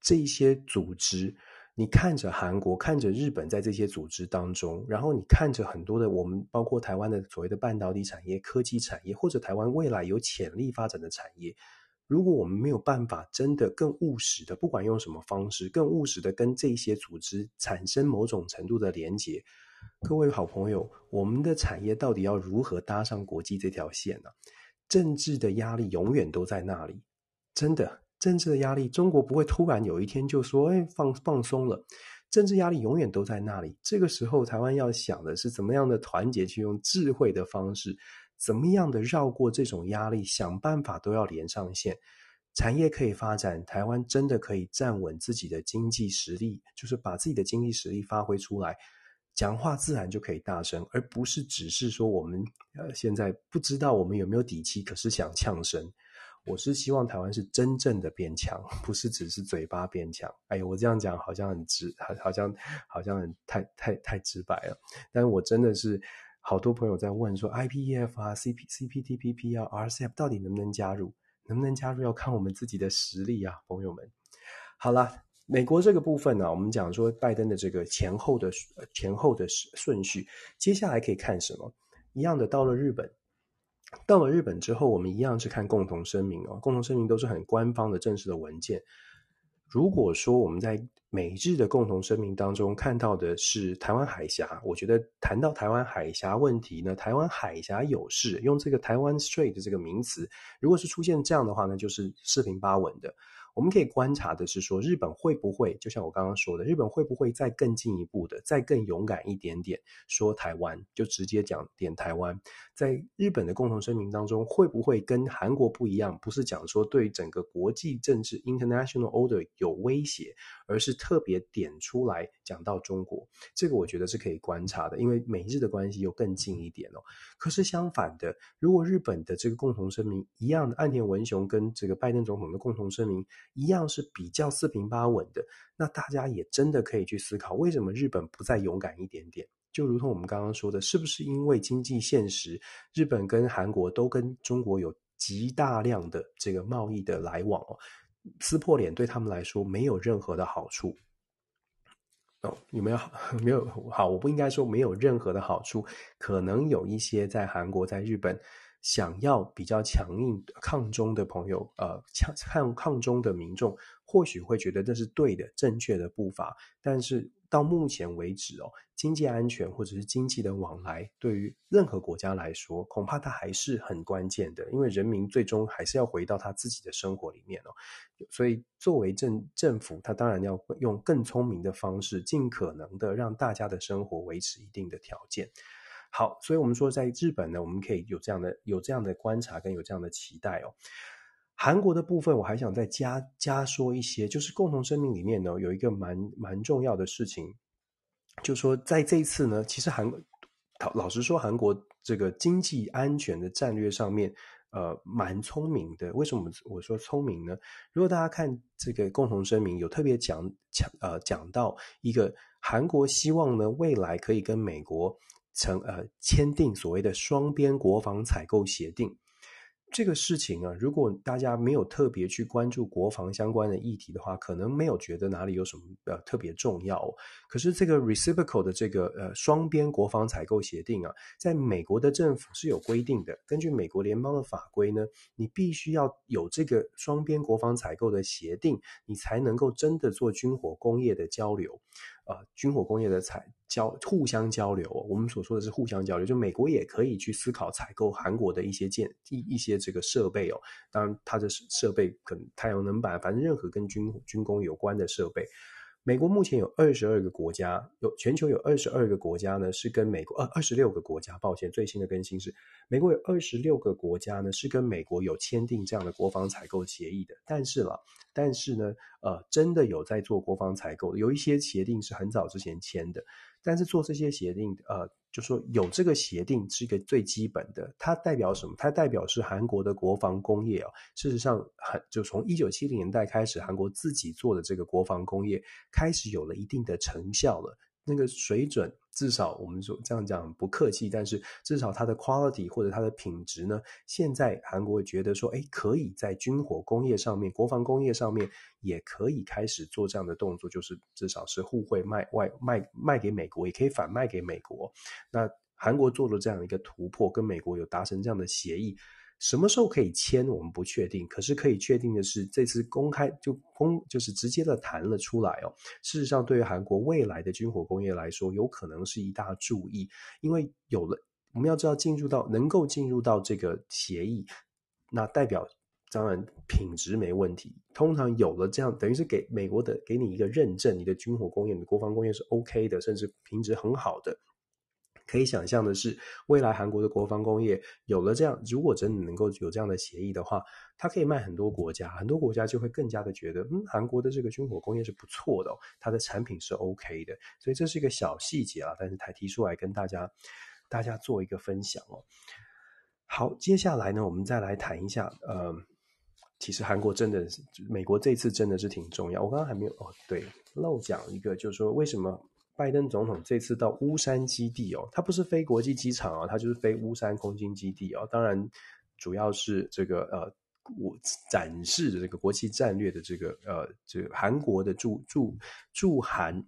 这些组织。你看着韩国，看着日本在这些组织当中，然后你看着很多的我们，包括台湾的所谓的半导体产业、科技产业，或者台湾未来有潜力发展的产业，如果我们没有办法真的更务实的，不管用什么方式，更务实的跟这些组织产生某种程度的连结，各位好朋友，我们的产业到底要如何搭上国际这条线呢？政治的压力永远都在那里，真的。政治的压力，中国不会突然有一天就说：“哎，放放松了。”政治压力永远都在那里。这个时候，台湾要想的是怎么样的团结，去用智慧的方式，怎么样的绕过这种压力，想办法都要连上线，产业可以发展，台湾真的可以站稳自己的经济实力，就是把自己的经济实力发挥出来，讲话自然就可以大声，而不是只是说我们呃现在不知道我们有没有底气，可是想呛声。我是希望台湾是真正的变强，不是只是嘴巴变强。哎呦，我这样讲好像很直，好，好像好像很太太太直白了。但我真的是好多朋友在问说，IPEF 啊、CP、CPTPP 啊、RCEP 到底能不能加入？能不能加入要看我们自己的实力啊，朋友们。好了，美国这个部分呢、我们讲说拜登的这个前后的前后的顺序，接下来可以看什么？一样的，到了日本，到了日本之后，我们一样是看共同声明哦。共同声明都是很官方的正式的文件。如果说我们在美日的共同声明当中看到的是台湾海峡，我觉得谈到台湾海峡问题呢，台湾海峡有事，用这个台湾 Strait 这个名词，如果是出现这样的话呢，就是四平八稳的。我们可以观察的是说，日本会不会就像我刚刚说的，日本会不会再更进一步的，再更勇敢一点点，说台湾就直接讲点台湾，在日本的共同声明当中，会不会跟韩国不一样？不是讲说对整个国际政治 （international order） 有威胁，而是特别点出来讲到中国。这个我觉得是可以观察的，因为美日的关系又更近一点哦。可是相反的，如果日本的这个共同声明一样的，岸田文雄跟这个拜登总统的共同声明。一样是比较四平八稳的，那大家也真的可以去思考，为什么日本不再勇敢一点点？就如同我们刚刚说的，是不是因为经济现实，日本跟韩国都跟中国有极大量的这个贸易的来往哦，撕破脸对他们来说没有任何的好处哦，有 没有？没有好，我不应该说没有任何的好处，可能有一些在韩国、在日本。想要比较强硬抗中的朋友，呃，抗抗抗中的民众，或许会觉得这是对的、正确的步伐。但是到目前为止哦，经济安全或者是经济的往来，对于任何国家来说，恐怕它还是很关键的，因为人民最终还是要回到他自己的生活里面哦。所以作为政政府，他当然要用更聪明的方式，尽可能的让大家的生活维持一定的条件。好，所以我们说，在日本呢，我们可以有这样的有这样的观察跟有这样的期待哦。韩国的部分，我还想再加加说一些，就是共同声明里面呢，有一个蛮蛮重要的事情，就说在这一次呢，其实韩老实说，韩国这个经济安全的战略上面，呃，蛮聪明的。为什么我说聪明呢？如果大家看这个共同声明，有特别讲讲呃讲到一个韩国希望呢，未来可以跟美国。成呃签订所谓的双边国防采购协定，这个事情啊，如果大家没有特别去关注国防相关的议题的话，可能没有觉得哪里有什么呃特别重要。可是这个 reciprocal 的这个呃双边国防采购协定啊，在美国的政府是有规定的，根据美国联邦的法规呢，你必须要有这个双边国防采购的协定，你才能够真的做军火工业的交流。啊，军火工业的采交互相交流，我们所说的是互相交流，就美国也可以去思考采购韩国的一些建一一些这个设备哦。当然，它的设备可能太阳能板，反正任何跟军军工有关的设备。美国目前有二十二个国家，有全球有二十二个国家呢，是跟美国二二十六个国家，抱歉，最新的更新是美国有二十六个国家呢，是跟美国有签订这样的国防采购协议的。但是了，但是呢，呃，真的有在做国防采购，有一些协定是很早之前签的。但是做这些协定，呃，就说有这个协定是一个最基本的，它代表什么？它代表是韩国的国防工业啊。事实上，很就从一九七零年代开始，韩国自己做的这个国防工业开始有了一定的成效了。那个水准，至少我们说这样讲不客气，但是至少它的 quality 或者它的品质呢，现在韩国觉得说，哎，可以在军火工业上面、国防工业上面也可以开始做这样的动作，就是至少是互惠卖外卖卖给美国，也可以反卖给美国。那韩国做了这样一个突破，跟美国有达成这样的协议。什么时候可以签，我们不确定。可是可以确定的是，这次公开就公就是直接的谈了出来哦。事实上，对于韩国未来的军火工业来说，有可能是一大注意，因为有了我们要知道进入到能够进入到这个协议，那代表当然品质没问题。通常有了这样，等于是给美国的给你一个认证，你的军火工业、你的国防工业是 OK 的，甚至品质很好的。可以想象的是，未来韩国的国防工业有了这样，如果真的能够有这样的协议的话，它可以卖很多国家，很多国家就会更加的觉得，嗯，韩国的这个军火工业是不错的哦，它的产品是 OK 的，所以这是一个小细节啊，但是才提出来跟大家大家做一个分享哦。好，接下来呢，我们再来谈一下，呃，其实韩国真的是，美国这次真的是挺重要。我刚刚还没有哦，对，漏讲一个，就是说为什么？拜登总统这次到乌山基地哦，他不是飞国际机场哦，他就是飞乌山空军基地哦。当然，主要是这个呃，我展示这个国际战略的这个呃，这个韩国的驻驻驻韩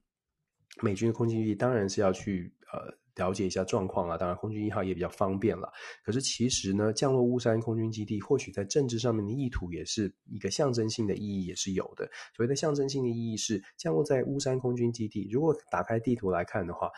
美军的空军基地，当然是要去呃。了解一下状况啊，当然空军一号也比较方便了。可是其实呢，降落乌山空军基地，或许在政治上面的意图也是一个象征性的意义，也是有的。所谓的象征性的意义是降落在乌山空军基地。如果打开地图来看的话，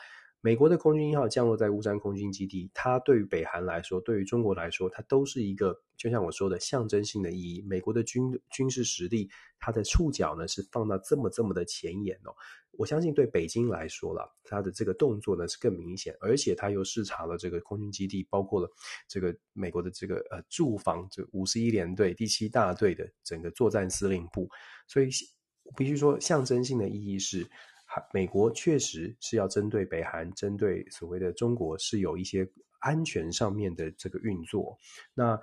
美国的空军一号降落在乌山空军基地，它对于北韩来说，对于中国来说，它都是一个就像我说的象征性的意义。美国的军军事实力，它的触角呢是放到这么这么的前沿哦。我相信对北京来说了，它的这个动作呢是更明显，而且他又视察了这个空军基地，包括了这个美国的这个呃驻防这五十一联队第七大队的整个作战司令部，所以必须说象征性的意义是，美国确实是要针对北韩，针对所谓的中国是有一些安全上面的这个运作。那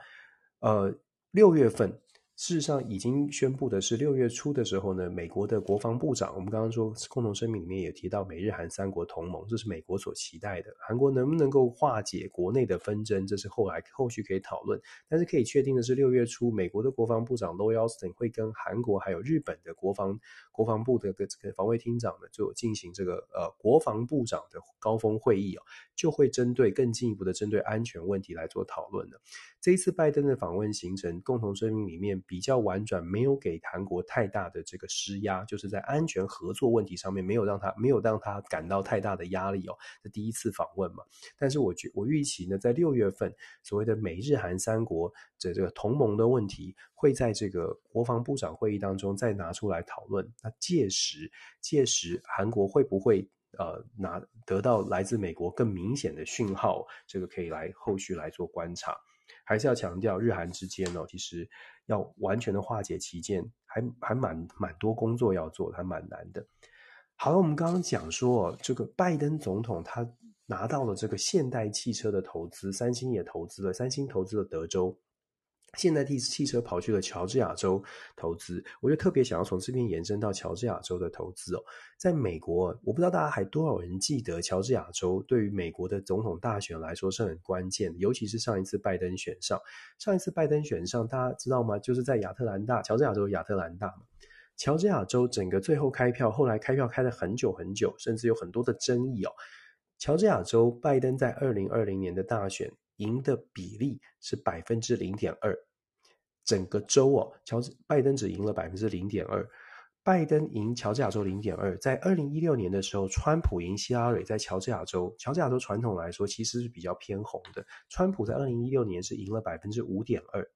呃六月份。事实上，已经宣布的是六月初的时候呢，美国的国防部长，我们刚刚说共同声明里面也提到美日韩三国同盟，这是美国所期待的。韩国能不能够化解国内的纷争，这是后来后续可以讨论。但是可以确定的是，六月初美国的国防部长 Lloyd Austin 会跟韩国还有日本的国防国防部的这个防卫厅长呢，就进行这个呃国防部长的高峰会议哦，就会针对更进一步的针对安全问题来做讨论的。这一次拜登的访问行程，共同声明里面。比较婉转，没有给韩国太大的这个施压，就是在安全合作问题上面没有让他没有让他感到太大的压力哦。这第一次访问嘛，但是我觉我预期呢，在六月份所谓的美日韩三国的这个同盟的问题，会在这个国防部长会议当中再拿出来讨论。那届时届时韩国会不会呃拿得到来自美国更明显的讯号？这个可以来后续来做观察。还是要强调，日韩之间哦，其实要完全的化解歧见，还还蛮蛮多工作要做，还蛮难的。好了，我们刚刚讲说，这个拜登总统他拿到了这个现代汽车的投资，三星也投资了，三星投资了德州。现代汽汽车跑去了乔治亚州投资，我就特别想要从这边延伸到乔治亚州的投资哦。在美国，我不知道大家还多少人记得乔治亚州对于美国的总统大选来说是很关键，尤其是上一次拜登选上，上一次拜登选上，大家知道吗？就是在亚特兰大，乔治亚州亚特兰大嘛。乔治亚州整个最后开票，后来开票开了很久很久，甚至有很多的争议哦。乔治亚州拜登在二零二零年的大选。赢的比例是百分之零点二，整个州哦，乔治拜登只赢了百分之零点二，拜登赢乔治亚州零点二。在二零一六年的时候，川普赢希拉蕊，在乔治亚州，乔治亚州传统来说其实是比较偏红的，川普在二零一六年是赢了百分之五点二。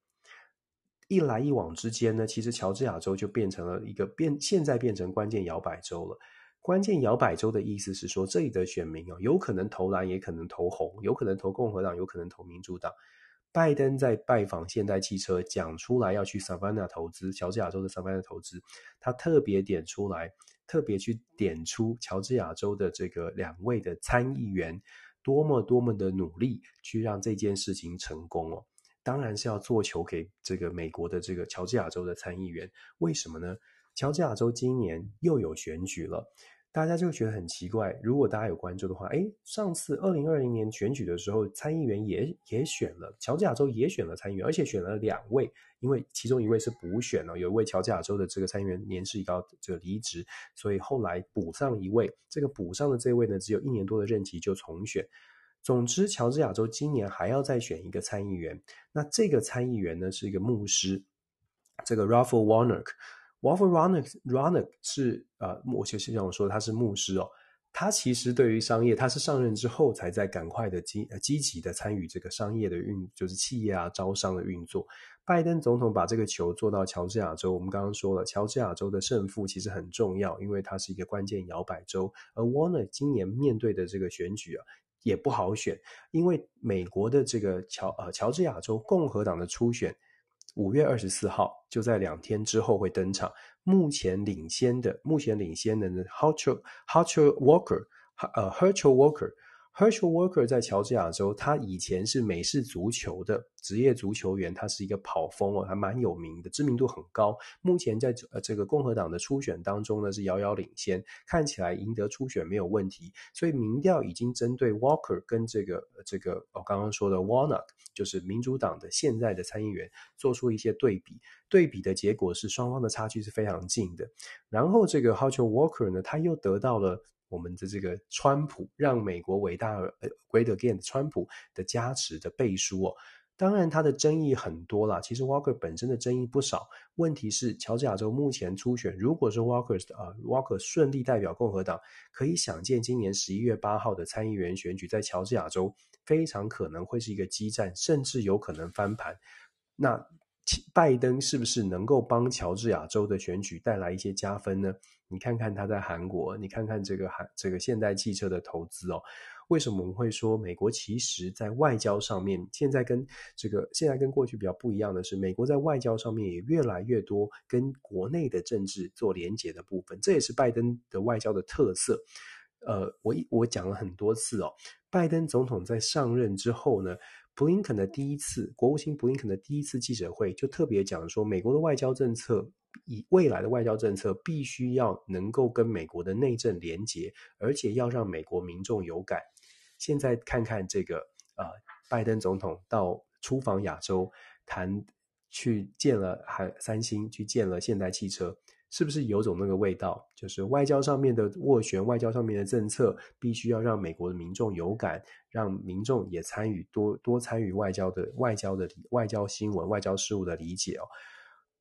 一来一往之间呢，其实乔治亚州就变成了一个变，现在变成关键摇摆州了。关键摇摆州的意思是说，这里的选民哦，有可能投蓝，也可能投红，有可能投共和党，有可能投民主党。拜登在拜访现代汽车，讲出来要去萨凡纳投资，乔治亚州的萨凡纳投资，他特别点出来，特别去点出乔治亚州的这个两位的参议员多么多么的努力，去让这件事情成功哦。当然是要做球给这个美国的这个乔治亚州的参议员，为什么呢？乔治亚州今年又有选举了，大家就觉得很奇怪。如果大家有关注的话，诶，上次二零二零年选举的时候，参议员也也选了，乔治亚州也选了参议员，而且选了两位，因为其中一位是补选了，有一位乔治亚州的这个参议员年事已高，这个离职，所以后来补上一位。这个补上的这位呢，只有一年多的任期就重选。总之，乔治亚州今年还要再选一个参议员。那这个参议员呢，是一个牧师，这个 Ralph Warnock。Raphael Warnock 是呃，我就是想说他是牧师哦。他其实对于商业，他是上任之后才在赶快的积积极的参与这个商业的运，就是企业啊招商的运作。拜登总统把这个球做到乔治亚州，我们刚刚说了，乔治亚州的胜负其实很重要，因为它是一个关键摇摆州。而 Warner 今年面对的这个选举啊，也不好选，因为美国的这个乔呃乔治亚州共和党的初选。五月二十四号，就在两天之后会登场。目前领先的，目前领先的呢，Herschel Herschel Walker，呃，Herschel Walker，Herschel Walker 在乔治亚州，他以前是美式足球的职业足球员，他是一个跑锋哦，还蛮有名的，知名度很高。目前在呃这个共和党的初选当中呢，是遥遥领先，看起来赢得初选没有问题。所以民调已经针对 Walker 跟这个这个我刚刚说的 Warnock，就是民主党的现在的参议员，做出一些对比。对比的结果是双方的差距是非常近的。然后这个 Herschel Walker 呢，他又得到了。我们的这个川普让美国伟大而 Great Again，川普的加持的背书哦，当然他的争议很多啦。其实 Walker 本身的争议不少。问题是，乔治亚州目前初选，如果是 Walker 啊，Walker 顺利代表共和党，可以想见今年十一月八号的参议员选举在乔治亚州非常可能会是一个激战，甚至有可能翻盘。那拜登是不是能够帮乔治亚州的选举带来一些加分呢？你看看他在韩国，你看看这个韩这个现代汽车的投资哦。为什么我们会说美国其实在外交上面，现在跟这个现在跟过去比较不一样的是，美国在外交上面也越来越多跟国内的政治做连结的部分，这也是拜登的外交的特色。呃，我一我讲了很多次哦，拜登总统在上任之后呢。布林肯的第一次国务卿布林肯的第一次记者会就特别讲说，美国的外交政策以未来的外交政策必须要能够跟美国的内政连结，而且要让美国民众有感。现在看看这个、呃，拜登总统到出访亚洲，谈去见了韩三星，去见了现代汽车。是不是有种那个味道？就是外交上面的斡旋，外交上面的政策，必须要让美国的民众有感，让民众也参与多多参与外交的外交的外交新闻、外交事务的理解哦。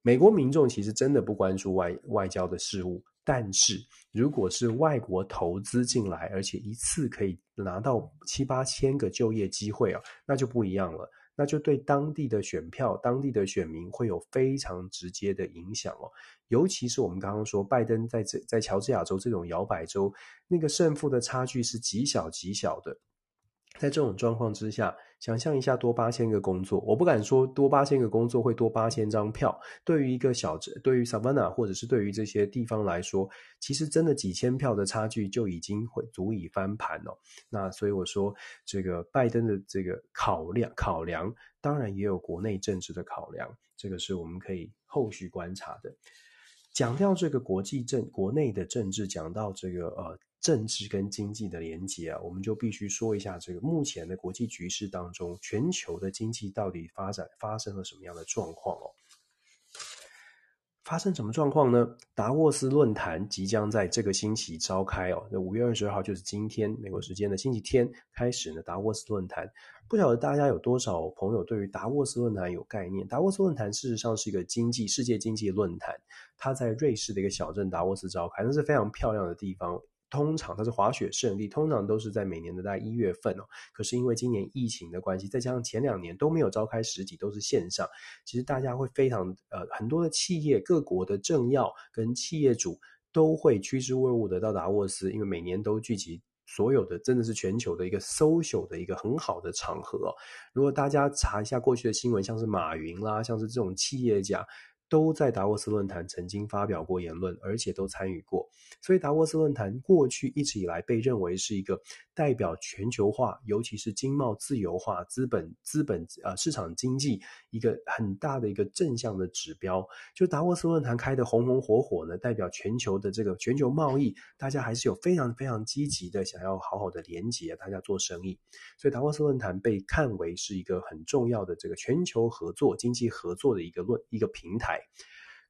美国民众其实真的不关注外外交的事务，但是如果是外国投资进来，而且一次可以拿到七八千个就业机会啊，那就不一样了。那就对当地的选票、当地的选民会有非常直接的影响哦。尤其是我们刚刚说，拜登在这在乔治亚州这种摇摆州，那个胜负的差距是极小极小的。在这种状况之下，想象一下多八千个工作，我不敢说多八千个工作会多八千张票。对于一个小，对于 Savannah 或者是对于这些地方来说，其实真的几千票的差距就已经会足以翻盘了。那所以我说，这个拜登的这个考量考量，当然也有国内政治的考量，这个是我们可以后续观察的。讲到这个国际政国内的政治，讲到这个呃。政治跟经济的连结啊，我们就必须说一下这个目前的国际局势当中，全球的经济到底发展发生了什么样的状况哦？发生什么状况呢？达沃斯论坛即将在这个星期召开哦，那五月二十二号就是今天美国时间的星期天开始呢。达沃斯论坛，不晓得大家有多少朋友对于达沃斯论坛有概念？达沃斯论坛事实上是一个经济世界经济论坛，它在瑞士的一个小镇达沃斯召开，那是非常漂亮的地方。通常它是滑雪胜地，通常都是在每年的大概一月份哦。可是因为今年疫情的关系，再加上前两年都没有召开实体，都是线上，其实大家会非常呃很多的企业、各国的政要跟企业主都会趋之若鹜的到达沃斯，因为每年都聚集所有的，真的是全球的一个 social 的一个很好的场合。如果大家查一下过去的新闻，像是马云啦，像是这种企业家。都在达沃斯论坛曾经发表过言论，而且都参与过。所以达沃斯论坛过去一直以来被认为是一个代表全球化，尤其是经贸自由化、资本资本呃市场经济一个很大的一个正向的指标。就达沃斯论坛开得红红火火呢，代表全球的这个全球贸易，大家还是有非常非常积极的想要好好的连接，大家做生意。所以达沃斯论坛被看为是一个很重要的这个全球合作、经济合作的一个论一个平台。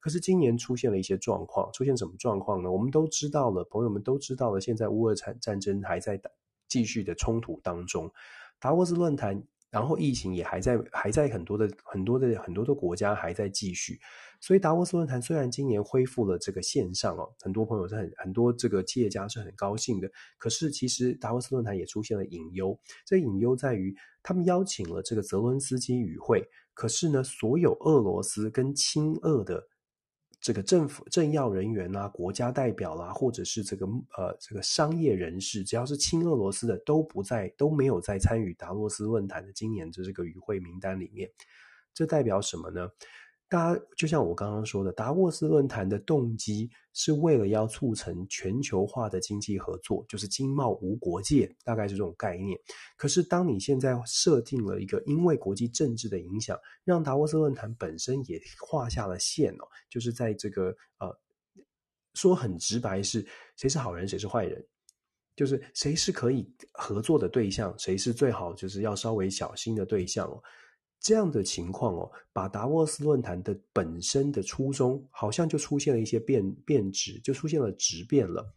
可是今年出现了一些状况，出现什么状况呢？我们都知道了，朋友们都知道了。现在乌俄战战争还在继续的冲突当中，达沃斯论坛，然后疫情也还在还在很多的很多的很多的国家还在继续。所以达沃斯论坛虽然今年恢复了这个线上哦，很多朋友是很很多这个企业家是很高兴的。可是其实达沃斯论坛也出现了隐忧，这隐忧在于他们邀请了这个泽伦斯基与会。可是呢，所有俄罗斯跟亲俄的这个政府政要人员啊、国家代表啦、啊，或者是这个呃这个商业人士，只要是亲俄罗斯的，都不在都没有在参与达沃斯论坛的今年的这个与会名单里面。这代表什么呢？大家就像我刚刚说的，达沃斯论坛的动机是为了要促成全球化的经济合作，就是经贸无国界，大概是这种概念。可是，当你现在设定了一个因为国际政治的影响，让达沃斯论坛本身也画下了线哦，就是在这个呃，说很直白是谁是好人，谁是坏人，就是谁是可以合作的对象，谁是最好就是要稍微小心的对象哦。这样的情况哦，把达沃斯论坛的本身的初衷，好像就出现了一些变变质，就出现了质变了。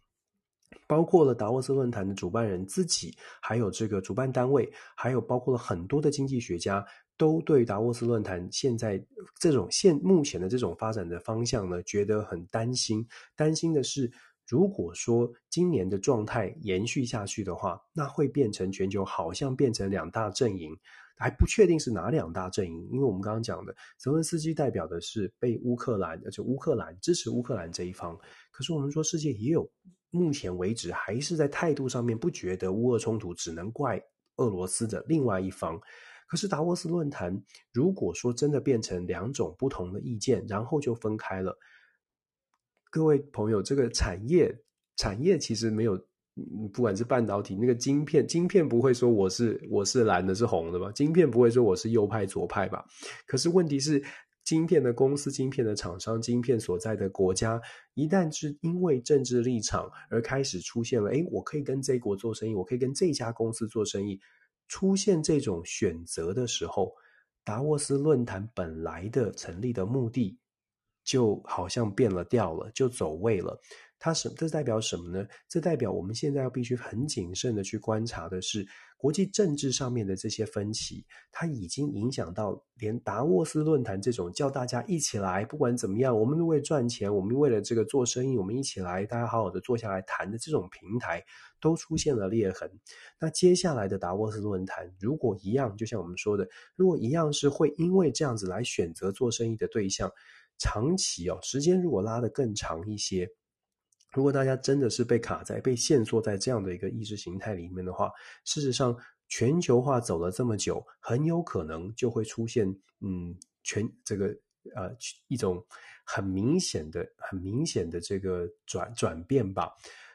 包括了达沃斯论坛的主办人自己，还有这个主办单位，还有包括了很多的经济学家，都对达沃斯论坛现在这种现目前的这种发展的方向呢，觉得很担心。担心的是，如果说今年的状态延续下去的话，那会变成全球好像变成两大阵营。还不确定是哪两大阵营，因为我们刚刚讲的泽文斯基代表的是被乌克兰，而且乌克兰支持乌克兰这一方。可是我们说，世界也有目前为止还是在态度上面不觉得乌俄冲突只能怪俄罗斯的另外一方。可是达沃斯论坛如果说真的变成两种不同的意见，然后就分开了，各位朋友，这个产业产业其实没有。不管是半导体那个晶片，晶片不会说我是我是蓝的，是红的吧？晶片不会说我是右派左派吧？可是问题是，晶片的公司、晶片的厂商、晶片所在的国家，一旦是因为政治立场而开始出现了，诶，我可以跟这国做生意，我可以跟这家公司做生意，出现这种选择的时候，达沃斯论坛本来的成立的目的，就好像变了调了，就走位了。它是这代表什么呢？这代表我们现在要必须很谨慎的去观察的是，国际政治上面的这些分歧，它已经影响到连达沃斯论坛这种叫大家一起来，不管怎么样，我们为赚钱，我们为了这个做生意，我们一起来，大家好好的坐下来谈的这种平台，都出现了裂痕。那接下来的达沃斯论坛，如果一样，就像我们说的，如果一样是会因为这样子来选择做生意的对象，长期哦，时间如果拉得更长一些。如果大家真的是被卡在、被限缩在这样的一个意识形态里面的话，事实上，全球化走了这么久，很有可能就会出现，嗯，全这个呃一种很明显的、很明显的这个转转变吧。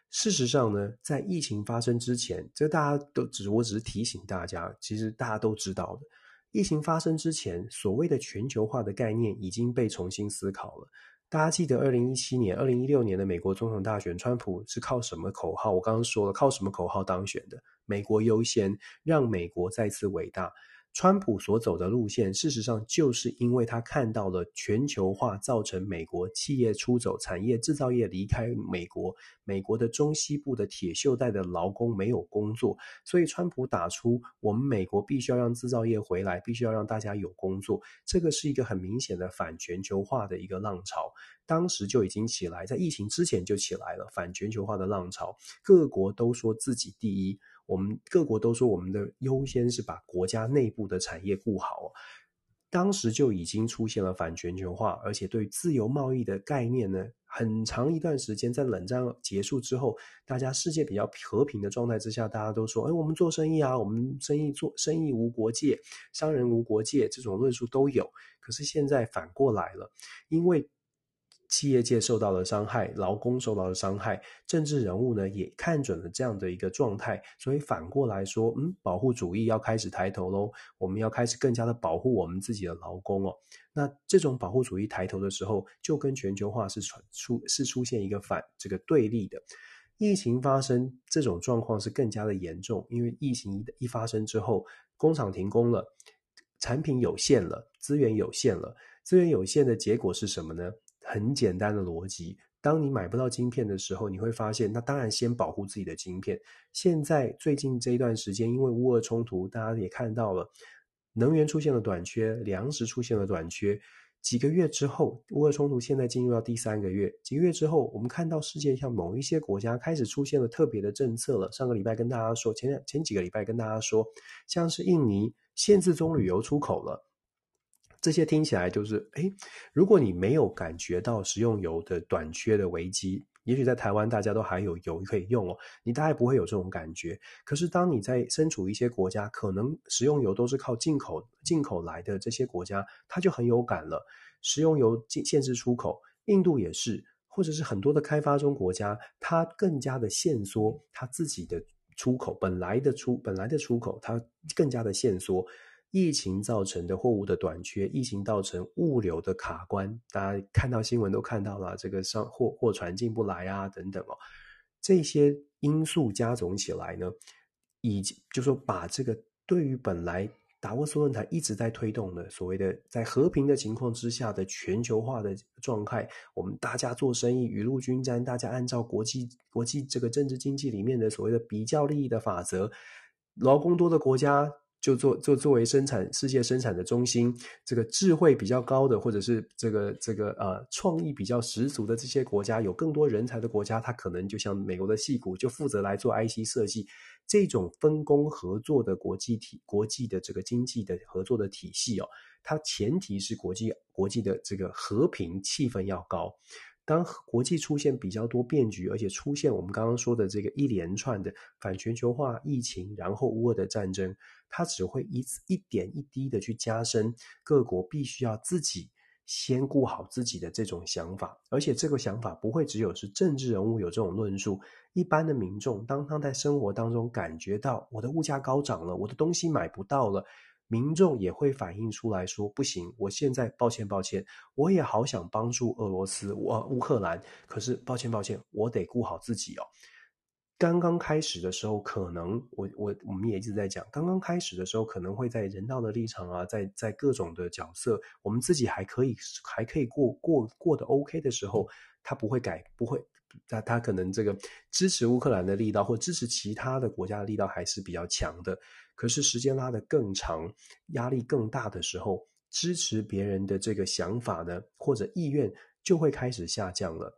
事实上呢，在疫情发生之前，这大家都只是我只是提醒大家，其实大家都知道的，疫情发生之前，所谓的全球化的概念已经被重新思考了。大家记得二零一七年、二零一六年的美国总统大选，川普是靠什么口号？我刚刚说了，靠什么口号当选的？美国优先，让美国再次伟大。川普所走的路线，事实上就是因为他看到了全球化造成美国企业出走、产业制造业离开美国，美国的中西部的铁锈带的劳工没有工作，所以川普打出我们美国必须要让制造业回来，必须要让大家有工作，这个是一个很明显的反全球化的一个浪潮，当时就已经起来，在疫情之前就起来了反全球化的浪潮，各国都说自己第一。我们各国都说，我们的优先是把国家内部的产业顾好。当时就已经出现了反全球化，而且对自由贸易的概念呢，很长一段时间在冷战结束之后，大家世界比较和平的状态之下，大家都说：“哎，我们做生意啊，我们生意做生意无国界，商人无国界。”这种论述都有。可是现在反过来了，因为。企业界受到了伤害，劳工受到了伤害，政治人物呢也看准了这样的一个状态，所以反过来说，嗯，保护主义要开始抬头喽，我们要开始更加的保护我们自己的劳工哦。那这种保护主义抬头的时候，就跟全球化是传出是出现一个反这个对立的。疫情发生这种状况是更加的严重，因为疫情一一发生之后，工厂停工了，产品有限了，资源有限了，资源有限的结果是什么呢？很简单的逻辑，当你买不到晶片的时候，你会发现，那当然先保护自己的晶片。现在最近这一段时间，因为乌俄冲突，大家也看到了，能源出现了短缺，粮食出现了短缺。几个月之后，乌俄冲突现在进入到第三个月，几个月之后，我们看到世界上某一些国家开始出现了特别的政策了。上个礼拜跟大家说，前前几个礼拜跟大家说，像是印尼限制棕榈油出口了。这些听起来就是，诶，如果你没有感觉到食用油的短缺的危机，也许在台湾大家都还有油可以用哦，你大概不会有这种感觉。可是当你在身处一些国家，可能食用油都是靠进口进口来的这些国家，它就很有感了。食用油油限制出口，印度也是，或者是很多的开发中国家，它更加的限缩它自己的出口，本来的出本来的出口，它更加的限缩。疫情造成的货物的短缺，疫情造成物流的卡关，大家看到新闻都看到了，这个商货货船进不来啊，等等哦，这些因素加总起来呢，以及就说把这个对于本来达沃斯论坛一直在推动的所谓的在和平的情况之下的全球化的状态，我们大家做生意雨露均沾，大家按照国际国际这个政治经济里面的所谓的比较利益的法则，劳工多的国家。就做就作为生产世界生产的中心，这个智慧比较高的，或者是这个这个呃创意比较十足的这些国家，有更多人才的国家，它可能就像美国的矽谷，就负责来做 IC 设计，这种分工合作的国际体国际的这个经济的合作的体系哦，它前提是国际国际的这个和平气氛要高。当国际出现比较多变局，而且出现我们刚刚说的这个一连串的反全球化、疫情，然后乌俄的战争，它只会一一点一滴的去加深各国必须要自己先顾好自己的这种想法，而且这个想法不会只有是政治人物有这种论述，一般的民众当他在生活当中感觉到我的物价高涨了，我的东西买不到了。民众也会反映出来说：“不行，我现在抱歉，抱歉，我也好想帮助俄罗斯，我乌克兰，可是抱歉，抱歉，我得顾好自己哦。”刚刚开始的时候，可能我我我们也一直在讲，刚刚开始的时候，可能会在人道的立场啊，在在各种的角色，我们自己还可以还可以过过过得 OK 的时候，他不会改，不会，他他可能这个支持乌克兰的力道或支持其他的国家的力道还是比较强的。可是时间拉得更长，压力更大的时候，支持别人的这个想法呢，或者意愿就会开始下降了。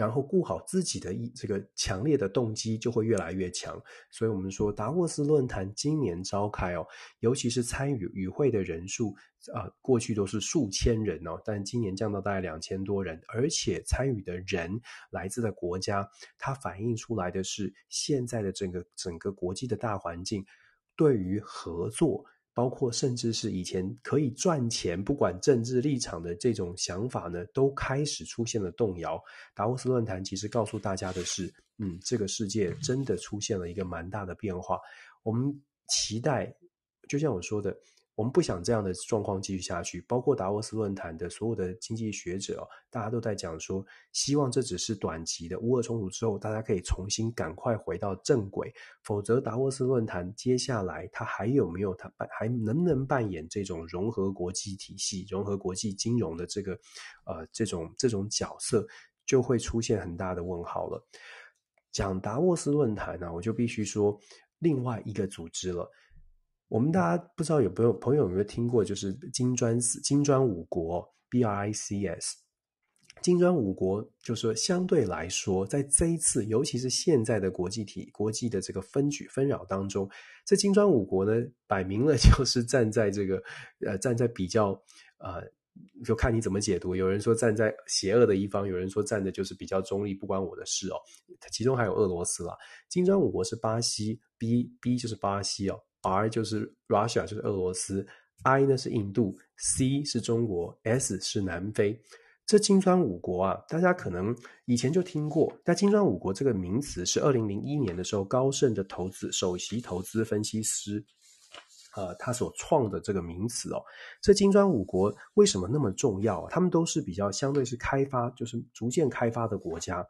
然后顾好自己的意，这个强烈的动机就会越来越强。所以，我们说达沃斯论坛今年召开哦，尤其是参与与会的人数啊、过去都是数千人哦，但今年降到大概两千多人，而且参与的人来自的国家，它反映出来的是现在的整个整个国际的大环境。对于合作，包括甚至是以前可以赚钱，不管政治立场的这种想法呢，都开始出现了动摇。达沃斯论坛其实告诉大家的是，嗯，这个世界真的出现了一个蛮大的变化。我们期待，就像我说的。我们不想这样的状况继续下去，包括达沃斯论坛的所有的经济学者，大家都在讲说，希望这只是短期的乌俄冲突之后，大家可以重新赶快回到正轨，否则达沃斯论坛接下来它还有没有它扮还能不能扮演这种融合国际体系、融合国际金融的这个呃这种这种角色，就会出现很大的问号了。讲达沃斯论坛呢，我就必须说另外一个组织了。我们大家不知道有没有朋友有没有听过，就是金砖四金砖五国 BRICS，金砖五国就是说相对来说，在这一次，尤其是现在的国际体国际的这个纷举纷扰当中，这金砖五国呢，摆明了 就是站在这个呃站在比较呃，就看你怎么解读。有人说站在邪恶的一方，有人说站的就是比较中立，不关我的事哦。其中还有俄罗斯啦，金砖五国是巴西，B B 就是巴西哦。R 就是 Russia，就是俄罗斯；I 呢是印度；C 是中国；S 是南非。这金砖五国啊，大家可能以前就听过。但金砖五国这个名词是二零零一年的时候，高盛的投资首席投资分析师，呃，他所创的这个名词哦。这金砖五国为什么那么重要？他们都是比较相对是开发，就是逐渐开发的国家。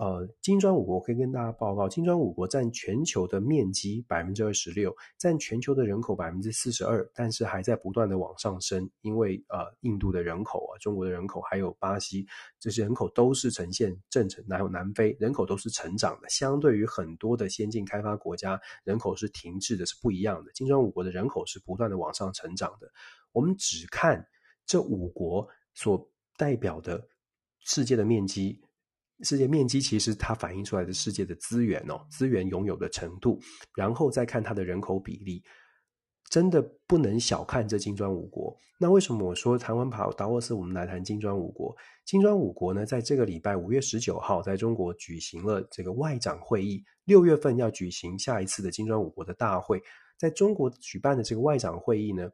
呃，金砖五国可以跟大家报告，金砖五国占全球的面积百分之二十六，占全球的人口百分之四十二，但是还在不断的往上升，因为呃，印度的人口啊，中国的人口，还有巴西这些人口都是呈现正成，还有南非人口都是成长的，相对于很多的先进开发国家，人口是停滞的，是不一样的。金砖五国的人口是不断的往上成长的。我们只看这五国所代表的世界的面积。世界面积其实它反映出来的世界的资源哦，资源拥有的程度，然后再看它的人口比例，真的不能小看这金砖五国。那为什么我说台湾跑达沃斯，我们来谈金砖五国？金砖五国呢，在这个礼拜五月十九号在中国举行了这个外长会议，六月份要举行下一次的金砖五国的大会。在中国举办的这个外长会议呢，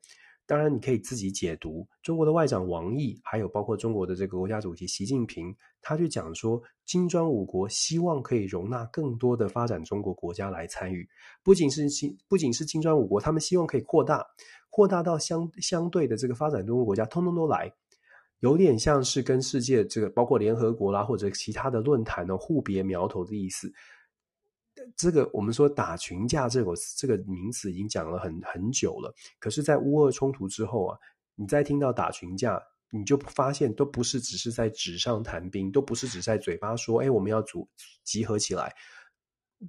当然，你可以自己解读。中国的外长王毅，还有包括中国的这个国家主席习近平，他就讲说，金砖五国希望可以容纳更多的发展中国国家来参与。不仅是金，不仅是金砖五国，他们希望可以扩大，扩大到相相对的这个发展中国国家，通通都来。有点像是跟世界这个包括联合国啦，或者其他的论坛呢，互别苗头的意思。这个我们说打群架这个这个名词已经讲了很很久了，可是，在乌俄冲突之后啊，你再听到打群架，你就发现都不是只是在纸上谈兵，都不是只在嘴巴说，哎，我们要组集合起来。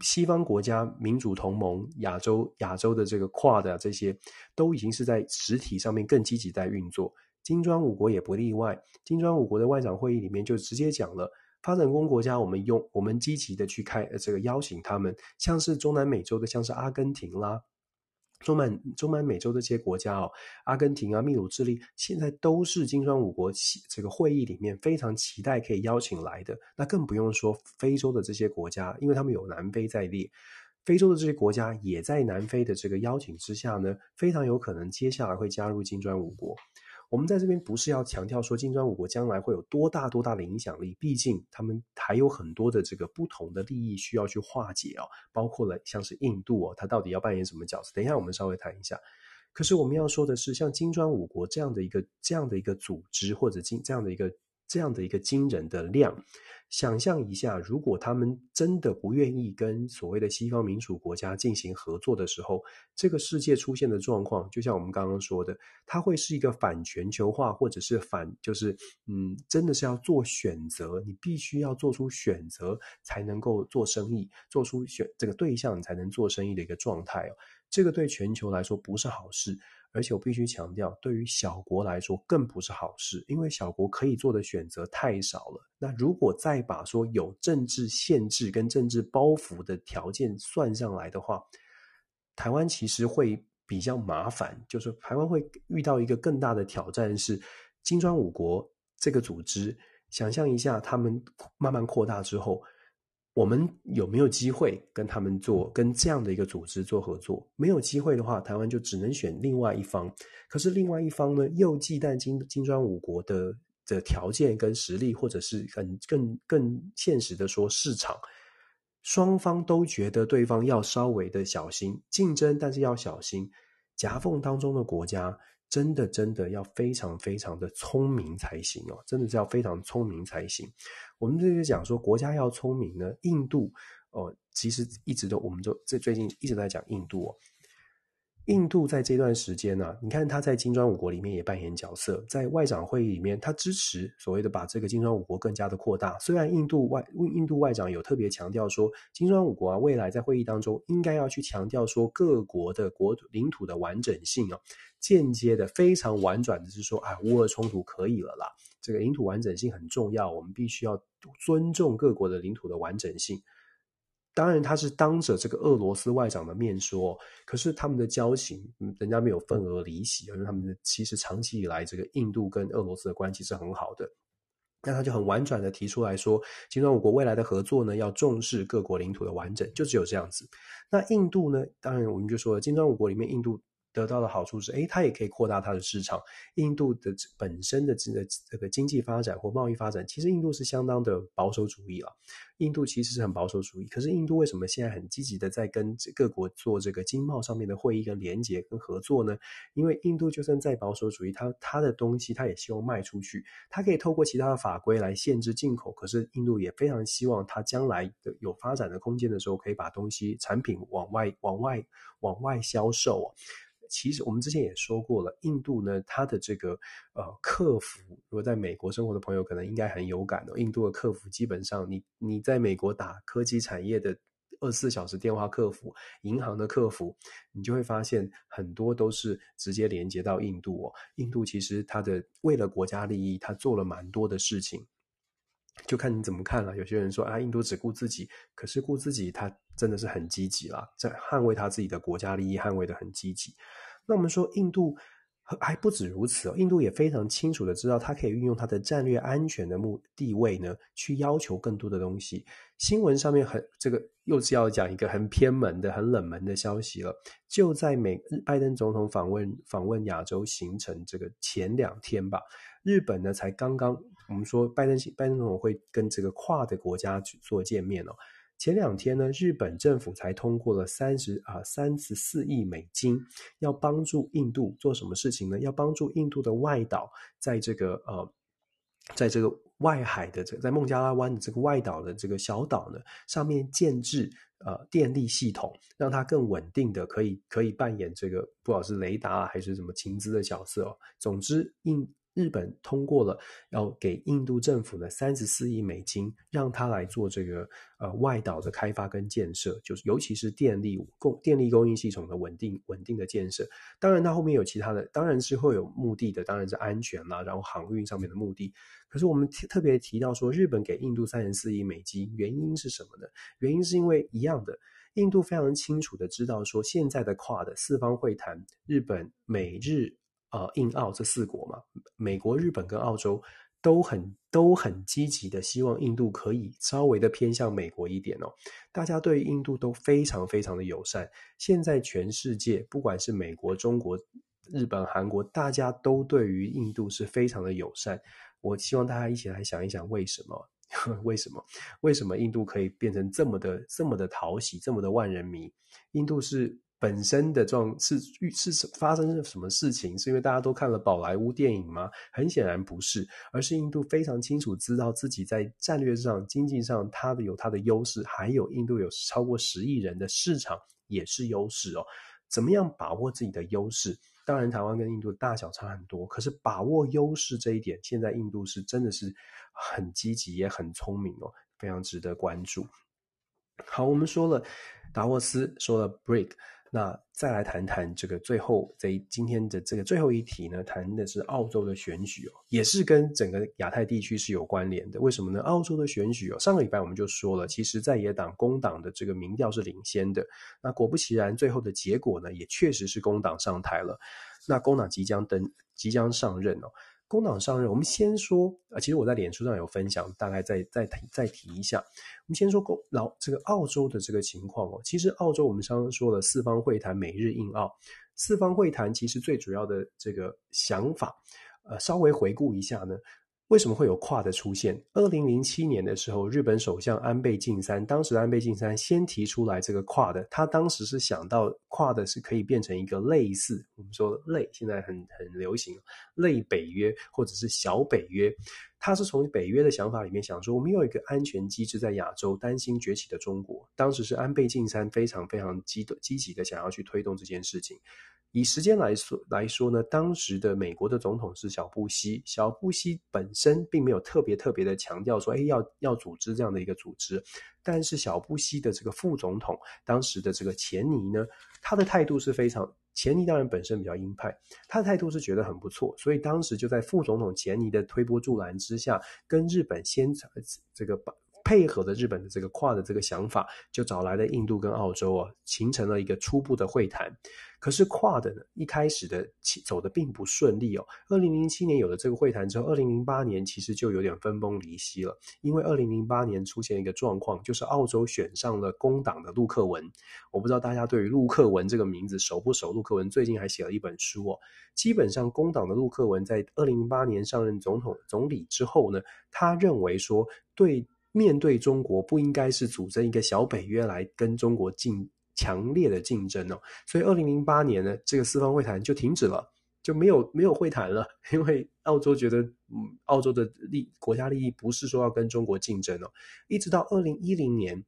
西方国家、民主同盟、亚洲亚洲的这个跨的这些，都已经是在实体上面更积极在运作。金砖五国也不例外，金砖五国的外长会议里面就直接讲了。发展中国家，我们用我们积极的去开这个邀请他们，像是中南美洲的，像是阿根廷啦，中满中南美洲这些国家哦，阿根廷啊、秘鲁、智利，现在都是金砖五国这个会议里面非常期待可以邀请来的。那更不用说非洲的这些国家，因为他们有南非在列，非洲的这些国家也在南非的这个邀请之下呢，非常有可能接下来会加入金砖五国。我们在这边不是要强调说金砖五国将来会有多大多大的影响力，毕竟他们还有很多的这个不同的利益需要去化解哦，包括了像是印度哦，它到底要扮演什么角色？等一下我们稍微谈一下。可是我们要说的是，像金砖五国这样的一个这样的一个组织，或者金这样的一个这样的一个惊人的量。想象一下，如果他们真的不愿意跟所谓的西方民主国家进行合作的时候，这个世界出现的状况，就像我们刚刚说的，它会是一个反全球化，或者是反，就是嗯，真的是要做选择，你必须要做出选择才能够做生意，做出选这个对象你才能做生意的一个状态哦。这个对全球来说不是好事。而且我必须强调，对于小国来说更不是好事，因为小国可以做的选择太少了。那如果再把说有政治限制跟政治包袱的条件算上来的话，台湾其实会比较麻烦，就是台湾会遇到一个更大的挑战是金砖五国这个组织。想象一下，他们慢慢扩大之后。我们有没有机会跟他们做，跟这样的一个组织做合作？没有机会的话，台湾就只能选另外一方。可是另外一方呢，又忌惮金金砖五国的的条件跟实力，或者是很更更现实的说市场，双方都觉得对方要稍微的小心竞争，但是要小心夹缝当中的国家。真的，真的要非常非常的聪明才行哦！真的是要非常聪明才行。我们这就讲说，国家要聪明呢。印度哦，其实一直都，我们都这最近一直在讲印度哦。印度在这段时间呢、你看他在金砖五国里面也扮演角色，在外长会议里面，他支持所谓的把这个金砖五国更加的扩大。虽然印度外印度外长有特别强调说，金砖五国啊，未来在会议当中应该要去强调说各国的国土领土的完整性啊，间接的非常婉转的是说，啊，乌俄冲突可以了啦，这个领土完整性很重要，我们必须要尊重各国的领土的完整性。当然，他是当着这个俄罗斯外长的面说，可是他们的交情，人家没有份额离席，因为他们其实长期以来，这个印度跟俄罗斯的关系是很好的。那他就很婉转的提出来说，金砖五国未来的合作呢，要重视各国领土的完整，就只有这样子。那印度呢，当然我们就说了，金砖五国里面，印度。得到的好处是，诶，它也可以扩大它的市场。印度的本身的这个这个经济发展或贸易发展，其实印度是相当的保守主义啊。印度其实是很保守主义，可是印度为什么现在很积极的在跟各国做这个经贸上面的会议跟连接跟合作呢？因为印度就算再保守主义，它它的东西它也希望卖出去，它可以透过其他的法规来限制进口。可是印度也非常希望它将来的有发展的空间的时候，可以把东西产品往外往外往外销售啊。其实我们之前也说过了，印度呢，它的这个呃客服，如果在美国生活的朋友可能应该很有感哦。印度的客服基本上你，你你在美国打科技产业的二十四小时电话客服、银行的客服，你就会发现很多都是直接连接到印度哦。印度其实它的为了国家利益，它做了蛮多的事情，就看你怎么看了。有些人说啊，印度只顾自己，可是顾自己，他真的是很积极啦，在捍卫他自己的国家利益，捍卫得很积极。那我们说，印度还不止如此哦，印度也非常清楚的知道，它可以运用它的战略安全的目地位呢，去要求更多的东西。新闻上面很这个又是要讲一个很偏门的、很冷门的消息了。就在美拜登总统访问访问亚洲行程这个前两天吧，日本呢才刚刚我们说拜登拜登总统会跟这个跨的国家去做见面哦。前两天呢，日本政府才通过了三十啊三十四亿美金，要帮助印度做什么事情呢？要帮助印度的外岛，在这个呃，在这个外海的这在孟加拉湾的这个外岛的这个小岛呢，上面建置呃电力系统，让它更稳定的可以可以扮演这个不管是雷达啊还是什么情资的角色哦。总之，印。日本通过了要给印度政府的三十四亿美金，让他来做这个呃外岛的开发跟建设，就是尤其是电力供电力供应系统的稳定稳定的建设。当然，它后面有其他的，当然是会有目的的，当然是安全啦，然后航运上面的目的。可是我们特别提到说，日本给印度三十四亿美金，原因是什么呢？原因是因为一样的，印度非常清楚的知道说，现在的跨的四方会谈，日本、美日。呃，印澳这四国嘛，美国、日本跟澳洲都很都很积极的，希望印度可以稍微的偏向美国一点哦。大家对印度都非常非常的友善。现在全世界，不管是美国、中国、日本、韩国，大家都对于印度是非常的友善。我希望大家一起来想一想，为什么？为什么？为什么印度可以变成这么的、这么的讨喜、这么的万人迷？印度是。本身的状是是发生了什么事情？是因为大家都看了宝莱坞电影吗？很显然不是，而是印度非常清楚知道自己在战略上、经济上，它的有它的优势，还有印度有超过十亿人的市场也是优势哦。怎么样把握自己的优势？当然，台湾跟印度大小差很多，可是把握优势这一点，现在印度是真的是很积极也很聪明哦，非常值得关注。好，我们说了达沃斯，说了 BRIC。那再来谈谈这个最后这今天的这个最后一题呢，谈的是澳洲的选举哦，也是跟整个亚太地区是有关联的。为什么呢？澳洲的选举哦，上个礼拜我们就说了，其实在野党工党的这个民调是领先的。那果不其然，最后的结果呢，也确实是工党上台了。那工党即将登，即将上任哦。工党上任，我们先说啊，其实我在脸书上有分享，大概再再提再提一下。我们先说工老这个澳洲的这个情况哦，其实澳洲我们刚刚说了四方会谈，美日印澳四方会谈，其实最主要的这个想法，呃，稍微回顾一下呢。为什么会有跨的出现？二零零七年的时候，日本首相安倍晋三，当时安倍晋三先提出来这个跨的，他当时是想到跨的是可以变成一个类似我们说类，现在很很流行类北约或者是小北约，他是从北约的想法里面想说，我们有一个安全机制在亚洲，担心崛起的中国，当时是安倍晋三非常非常积积极的想要去推动这件事情。以时间来说来说呢，当时的美国的总统是小布希，小布希本身并没有特别特别的强调说，哎，要要组织这样的一个组织，但是小布希的这个副总统，当时的这个钱尼呢，他的态度是非常，钱尼当然本身比较鹰派，他的态度是觉得很不错，所以当时就在副总统钱尼的推波助澜之下，跟日本先这个把。配合的日本的这个跨的这个想法，就找来了印度跟澳洲啊，形成了一个初步的会谈。可是跨的呢，一开始的走的并不顺利哦。二零零七年有了这个会谈之后，二零零八年其实就有点分崩离析了。因为二零零八年出现一个状况，就是澳洲选上了工党的陆克文。我不知道大家对于陆克文这个名字熟不熟？陆克文最近还写了一本书哦。基本上工党的陆克文在二零零八年上任总统总理之后呢，他认为说对。面对中国，不应该是组成一个小北约来跟中国竞强烈的竞争哦。所以，二零零八年呢，这个四方会谈就停止了，就没有没有会谈了。因为澳洲觉得，嗯，澳洲的利国家利益不是说要跟中国竞争哦。一直到二零一零年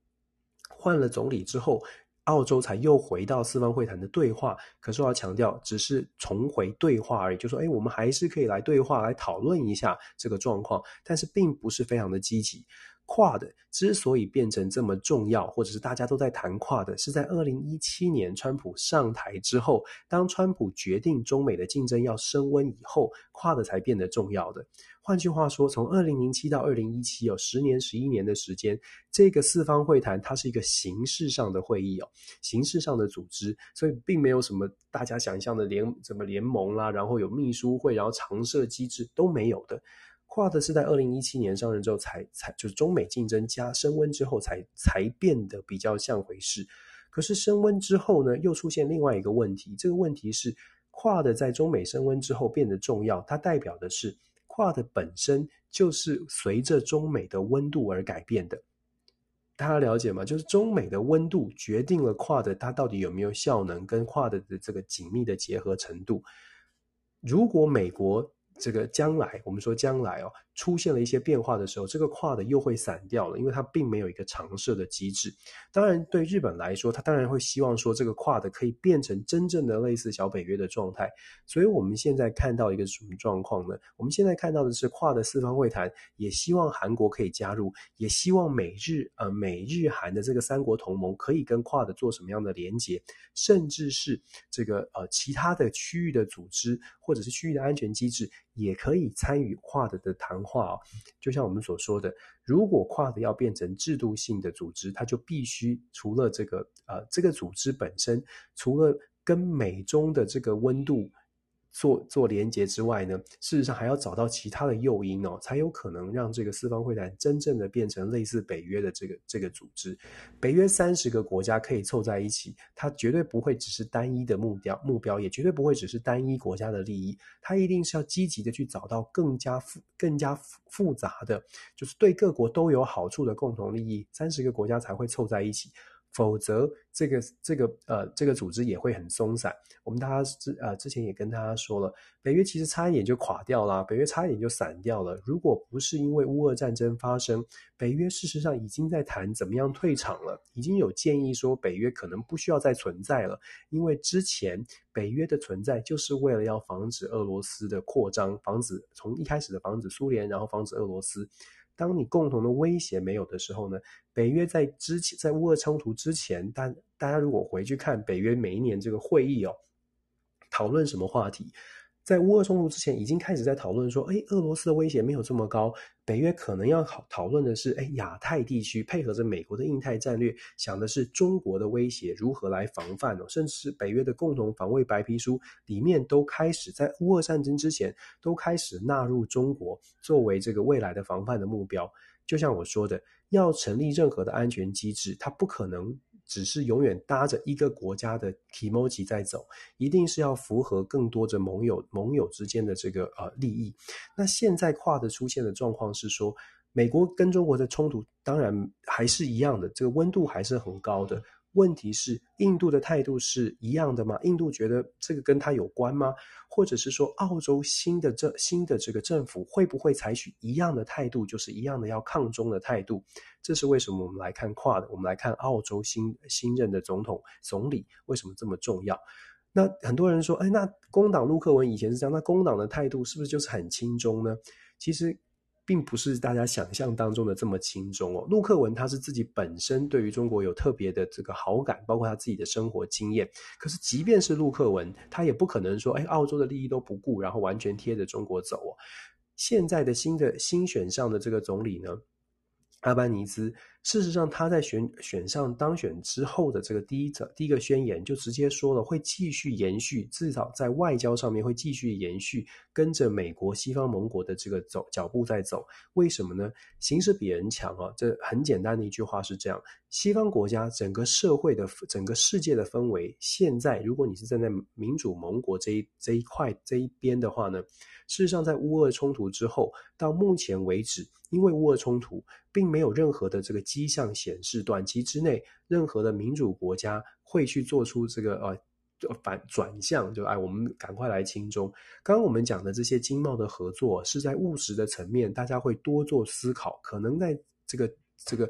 换了总理之后，澳洲才又回到四方会谈的对话。可是我要强调，只是重回对话而已，就说，哎，我们还是可以来对话，来讨论一下这个状况，但是并不是非常的积极。跨的之所以变成这么重要，或者是大家都在谈跨的是在二零一七年川普上台之后，当川普决定中美的竞争要升温以后跨的才变得重要的。换句话说，从二零零七到二零一七有十年、十一年的时间，这个四方会谈它是一个形式上的会议哦，形式上的组织，所以并没有什么大家想象的联什么联盟啦，然后有秘书会，然后常设机制都没有的。跨的是在二零一七年上任之后才才就是中美竞争加升温之后才才变得比较像回事。可是升温之后呢，又出现另外一个问题，这个问题是跨的在中美升温之后变得重要，它代表的是。跨的本身就是随着中美的温度而改变的，大家了解吗？就是中美的温度决定了跨的它到底有没有效能，跟跨的的这个紧密的结合程度。如果美国这个将来，我们说将来哦，出现了一些变化的时候，这个跨的又会散掉了，因为它并没有一个常设的机制。当然，对日本来说，它当然会希望说这个跨的可以变成真正的类似小北约的状态。所以，我们现在看到一个什么状况呢？我们现在看到的是跨的四方会谈，也希望韩国可以加入，也希望美日呃美日韩的这个三国同盟可以跟跨的做什么样的连结，甚至是这个呃其他的区域的组织或者是区域的安全机制。也可以参与跨的的谈话哦，就像我们所说的，如果跨的要变成制度性的组织，它就必须除了这个呃这个组织本身，除了跟美中的这个温度。做做连结之外呢，事实上还要找到其他的诱因哦，才有可能让这个四方会谈真正的变成类似北约的这个这个组织。北约三十个国家可以凑在一起，它绝对不会只是单一的目标，目标也绝对不会只是单一国家的利益，它一定是要积极的去找到更加复、更加复杂的，就是对各国都有好处的共同利益，三十个国家才会凑在一起。否则，这个这个呃，这个组织也会很松散。我们大家之呃之前也跟大家说了，北约其实差一点就垮掉了，北约差一点就散掉了。如果不是因为乌俄战争发生，北约事实上已经在谈怎么样退场了，已经有建议说北约可能不需要再存在了，因为之前北约的存在就是为了要防止俄罗斯的扩张，防止从一开始的防止苏联，然后防止俄罗斯。当你共同的威胁没有的时候呢，北约在之前，在乌俄冲突之前，大大家如果回去看北约每一年这个会议哦，讨论什么话题？在乌俄冲突之前，已经开始在讨论说，哎，俄罗斯的威胁没有这么高，北约可能要讨讨论的是，哎，亚太地区配合着美国的印太战略，想的是中国的威胁如何来防范哦，甚至是北约的共同防卫白皮书里面都开始在乌俄战争之前都开始纳入中国作为这个未来的防范的目标。就像我说的，要成立任何的安全机制，它不可能。只是永远搭着一个国家的 emoji 在走，一定是要符合更多的盟友盟友之间的这个呃利益。那现在跨的出现的状况是说，美国跟中国的冲突当然还是一样的，这个温度还是很高的。问题是，印度的态度是一样的吗？印度觉得这个跟他有关吗？或者是说，澳洲新的这新的这个政府会不会采取一样的态度，就是一样的要抗中的态度？这是为什么？我们来看跨的我们来看澳洲新新任的总统总理为什么这么重要？那很多人说，哎，那工党陆克文以前是这样，那工党的态度是不是就是很亲中呢？其实。并不是大家想象当中的这么轻松哦。陆克文他是自己本身对于中国有特别的这个好感，包括他自己的生活经验。可是即便是陆克文，他也不可能说，哎，澳洲的利益都不顾，然后完全贴着中国走哦。现在的新的新选上的这个总理呢，阿班尼兹。事实上，他在选选上当选之后的这个第一则第一个宣言，就直接说了会继续延续，至少在外交上面会继续延续，跟着美国西方盟国的这个走脚步在走。为什么呢？形势比人强啊！这很简单的一句话是这样：西方国家整个社会的整个世界的氛围，现在如果你是站在民主盟国这一这一块这一边的话呢，事实上在乌俄冲突之后，到目前为止，因为乌俄冲突并没有任何的这个。迹象显示，短期之内，任何的民主国家会去做出这个呃反转向，就哎，我们赶快来轻中。刚刚我们讲的这些经贸的合作，是在务实的层面，大家会多做思考，可能在这个这个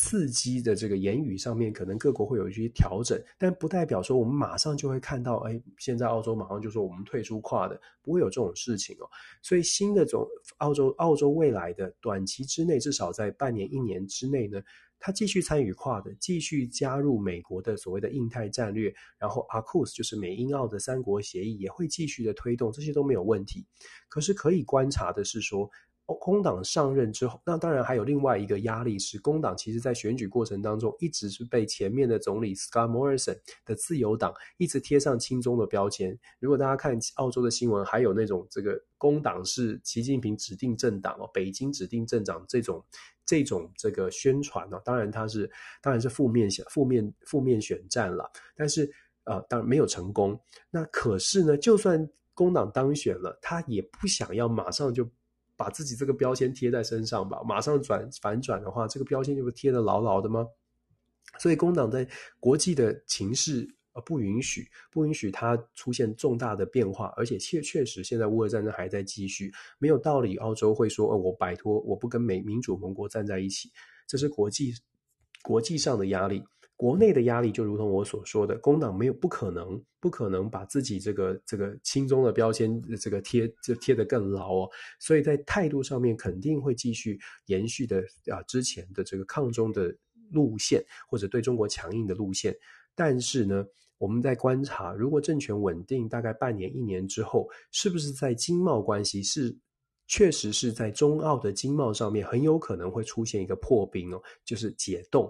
刺激的这个言语上面，可能各国会有一些调整，但不代表说我们马上就会看到，哎，现在澳洲马上就说我们退出跨的，不会有这种事情哦。所以新的种澳洲澳洲未来的短期之内，至少在半年一年之内呢，它继续参与跨的，继续加入美国的所谓的印太战略，然后 AUKUS 就是美英澳的三国协议也会继续的推动，这些都没有问题。可是可以观察的是说，工党上任之后，那当然还有另外一个压力是，工党其实在选举过程当中一直是被前面的总理 Scott Morrison 的自由党一直贴上亲中的标签。如果大家看澳洲的新闻，还有那种这个工党是习近平指定政党哦，北京指定政党这种这种这个宣传呢，当然它是当然是负面负面负面选战了，但是呃当然没有成功。那可是呢，就算工党当选了，他也不想要马上就。把自己这个标签贴在身上吧，马上转反转的话，这个标签就会贴得牢牢的吗？所以工党在国际的情势呃不允许，不允许它出现重大的变化，而且确确实现在乌俄战争还在继续，没有道理澳洲会说，哦，我摆脱，我不跟美民主盟国站在一起，这是国际国际上的压力。国内的压力就如同我所说的，工党没有不可能，不可能把自己这个这个亲中的标签这个贴就贴得更牢哦，所以在态度上面肯定会继续延续的啊之前的这个抗中的路线或者对中国强硬的路线，但是呢，我们在观察，如果政权稳定，大概半年一年之后，是不是在经贸关系是确实是在中澳的经贸上面很有可能会出现一个破冰哦，就是解冻。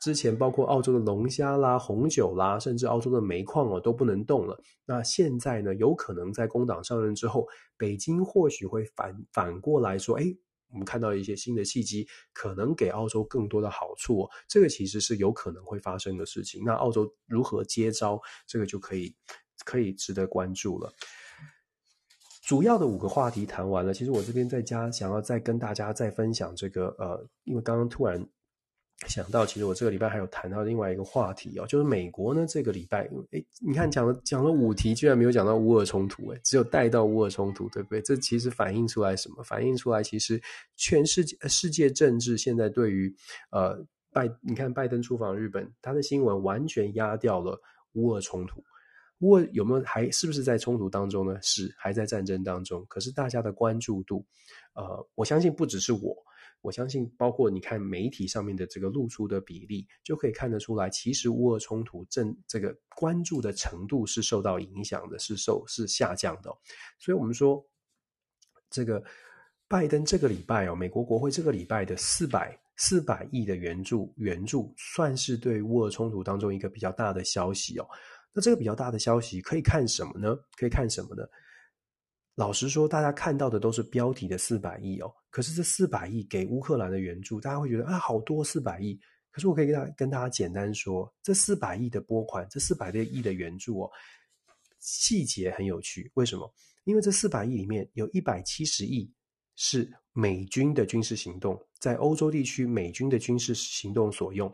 之前包括澳洲的龙虾啦、红酒啦，甚至澳洲的煤矿哦都不能动了。那现在呢，有可能在工党上任之后，北京或许会反反过来说：“哎，我们看到一些新的契机，可能给澳洲更多的好处哦。”这个其实是有可能会发生的事情。那澳洲如何接招，这个就可以可以值得关注了。主要的五个话题谈完了，其实我这边在家想要再跟大家再分享这个呃，因为刚刚突然。想到，其实我这个礼拜还有谈到另外一个话题哦，就是美国呢这个礼拜，诶，你看讲了讲了五题，居然没有讲到乌尔冲突，诶，只有带到乌尔冲突，对不对？这其实反映出来什么？反映出来其实全世界世界政治现在对于呃拜，你看拜登出访日本，他的新闻完全压掉了乌尔冲突。乌俄有没有还是不是在冲突当中呢？是，还在战争当中。可是大家的关注度，呃，我相信不只是我。我相信，包括你看媒体上面的这个露出的比例，就可以看得出来，其实乌俄冲突正这个关注的程度是受到影响的，是受是下降的。所以，我们说这个拜登这个礼拜哦，美国国会这个礼拜的四百四百亿的援助援助，算是对乌俄冲突当中一个比较大的消息哦。那这个比较大的消息可以看什么呢？可以看什么呢？老实说，大家看到的都是标题的四百亿哦。可是这四百亿给乌克兰的援助，大家会觉得啊，好多四百亿。可是我可以跟大跟大家简单说，这四百亿的拨款，这四百亿的援助哦，细节很有趣。为什么？因为这四百亿里面有一百七十亿是美军的军事行动，在欧洲地区美军的军事行动所用。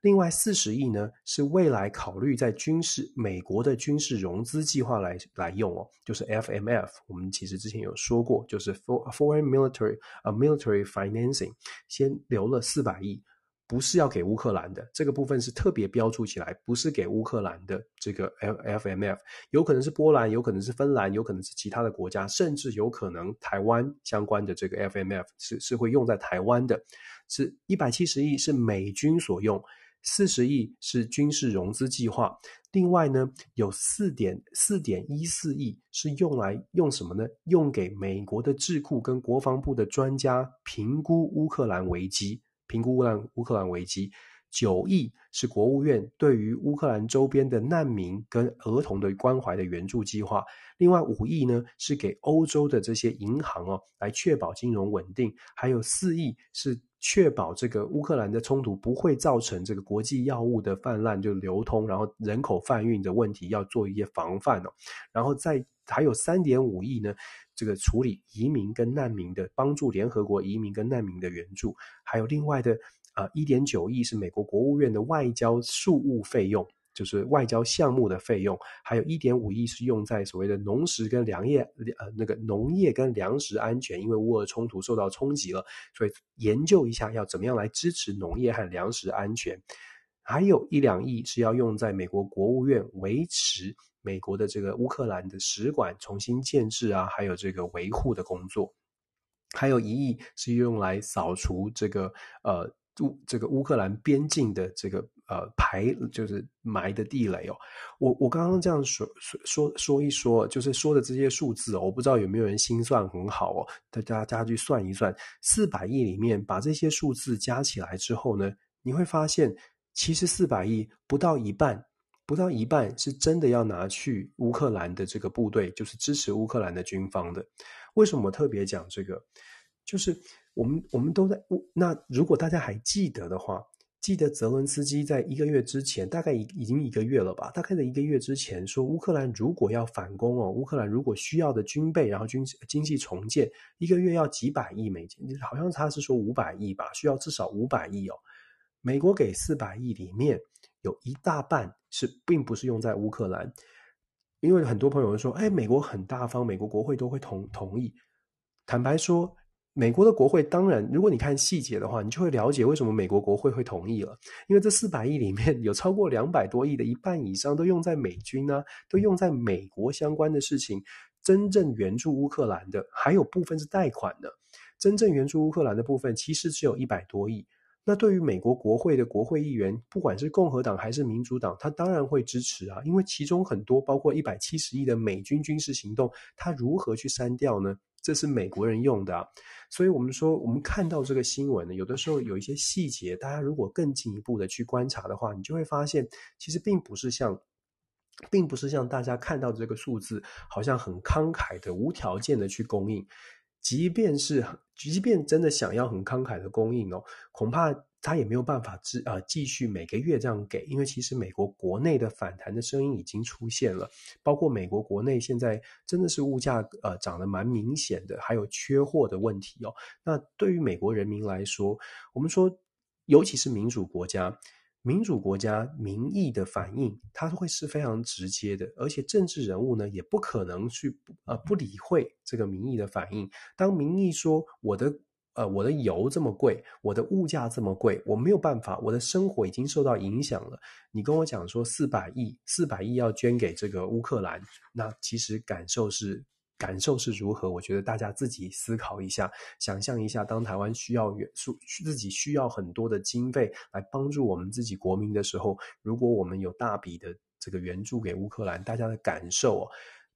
另外四十亿呢，是未来考虑在军事美国的军事融资计划来来用哦，就是 FMF。我们其实之前有说过，就是 Foreign Military 啊 Military Financing，先留了四百亿，不是要给乌克兰的，这个部分是特别标注起来，不是给乌克兰的这个 FMF，有可能是波兰，有可能是芬兰，有可能是其他的国家，甚至有可能台湾相关的这个 FMF 是是会用在台湾的，是一百七十亿是美军所用。四十亿是军事融资计划，另外呢，有四点四点一四亿是用来用什么呢？用给美国的智库跟国防部的专家评估乌克兰危机，评估乌兰乌克兰危机。九亿是国务院对于乌克兰周边的难民跟儿童的关怀的援助计划，另外五亿呢是给欧洲的这些银行哦，来确保金融稳定，还有四亿是确保这个乌克兰的冲突不会造成这个国际药物的泛滥就流通，然后人口贩运的问题要做一些防范哦，然后再还有三点五亿呢，这个处理移民跟难民的帮助联合国移民跟难民的援助，还有另外的。啊，一点九亿是美国国务院的外交事务费用，就是外交项目的费用，还有一点五亿是用在所谓的农食跟粮业呃那个农业跟粮食安全，因为乌俄冲突受到冲击了，所以研究一下要怎么样来支持农业和粮食安全。还有一两亿是要用在美国国务院维持美国的这个乌克兰的使馆重新建制啊，还有这个维护的工作。还有一亿是用来扫除这个呃乌这个乌克兰边境的这个呃排就是埋的地雷哦。我我刚刚这样说说说说一说，就是说的这些数字哦，我不知道有没有人心算很好哦，大家大家去算一算，四百亿里面把这些数字加起来之后呢，你会发现。其实四百亿不到一半，不到一半是真的要拿去乌克兰的这个部队，就是支持乌克兰的军方的。为什么特别讲这个？就是我们我们都在。那如果大家还记得的话，记得泽伦斯基在一个月之前，大概已已经一个月了吧？大概在一个月之前说，乌克兰如果要反攻哦，乌克兰如果需要的军备，然后军经济重建，一个月要几百亿美金，好像他是说五百亿吧，需要至少五百亿哦。美国给四百亿里面有一大半是并不是用在乌克兰，因为很多朋友说：“哎，美国很大方，美国国会都会同同意。”坦白说，美国的国会当然，如果你看细节的话，你就会了解为什么美国国会会同意了。因为这四百亿里面有超过两百多亿的一半以上都用在美军呢、都用在美国相关的事情。真正援助乌克兰的还有部分是贷款的，真正援助乌克兰的部分其实只有一百多亿。那对于美国国会的国会议员，不管是共和党还是民主党，他当然会支持啊，因为其中很多包括一百七十亿的美军军事行动，他如何去删掉呢？这是美国人用的，所以我们说，我们看到这个新闻呢，有的时候有一些细节，大家如果更进一步的去观察的话，你就会发现，其实并不是像，并不是像大家看到的这个数字，好像很慷慨的、无条件的去供应。即便是，即便真的想要很慷慨的供应哦，恐怕他也没有办法继呃继续每个月这样给，因为其实美国国内的反弹的声音已经出现了，包括美国国内现在真的是物价呃涨得蛮明显的，还有缺货的问题哦。那对于美国人民来说，我们说，尤其是民主国家。民主国家民意的反应，它会是非常直接的，而且政治人物呢，也不可能去呃不理会这个民意的反应。当民意说我的呃我的油这么贵，我的物价这么贵，我没有办法，我的生活已经受到影响了。你跟我讲说四百亿，四百亿要捐给这个乌克兰，那其实感受是。感受是如何？我觉得大家自己思考一下，想象一下，当台湾需要援助，自己需要很多的经费来帮助我们自己国民的时候，如果我们有大笔的这个援助给乌克兰，大家的感受哦，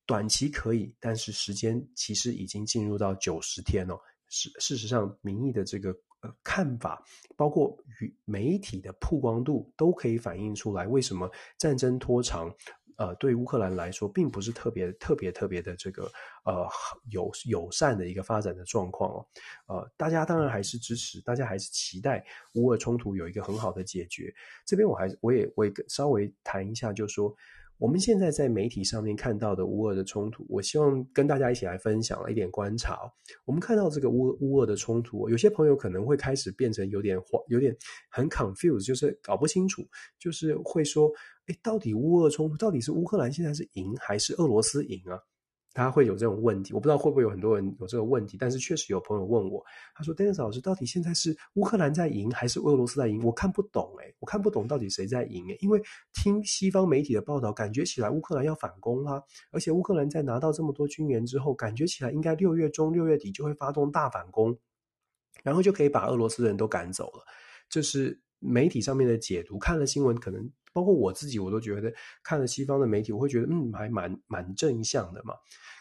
短期可以，但是时间其实已经进入到九十天哦。事事实上，民意的这个呃看法，包括与媒体的曝光度，都可以反映出来为什么战争拖长。呃，对乌克兰来说，并不是特别特别特别的这个呃友友善的一个发展的状况哦。呃，大家当然还是支持，大家还是期待乌俄冲突有一个很好的解决。这边我还我也我也稍微谈一下，就是说。我们现在在媒体上面看到的乌俄的冲突，我希望跟大家一起来分享一点观察。我们看到这个乌乌俄的冲突，有些朋友可能会开始变成有点慌，有点很 confused，就是搞不清楚，就是会说，哎，到底乌俄冲突到底是乌克兰现在是赢还是俄罗斯赢啊？他会有这种问题，我不知道会不会有很多人有这个问题，但是确实有朋友问我，他说：“Dennis 老师，到底现在是乌克兰在赢还是俄罗斯在赢？我看不懂诶，我看不懂到底谁在赢诶，因为听西方媒体的报道，感觉起来乌克兰要反攻啦，而且乌克兰在拿到这么多军援之后，感觉起来应该六月中、六月底就会发动大反攻，然后就可以把俄罗斯人都赶走了。”这是媒体上面的解读，看了新闻可能。包括我自己，我都觉得看了西方的媒体，我会觉得嗯，还蛮蛮正向的嘛。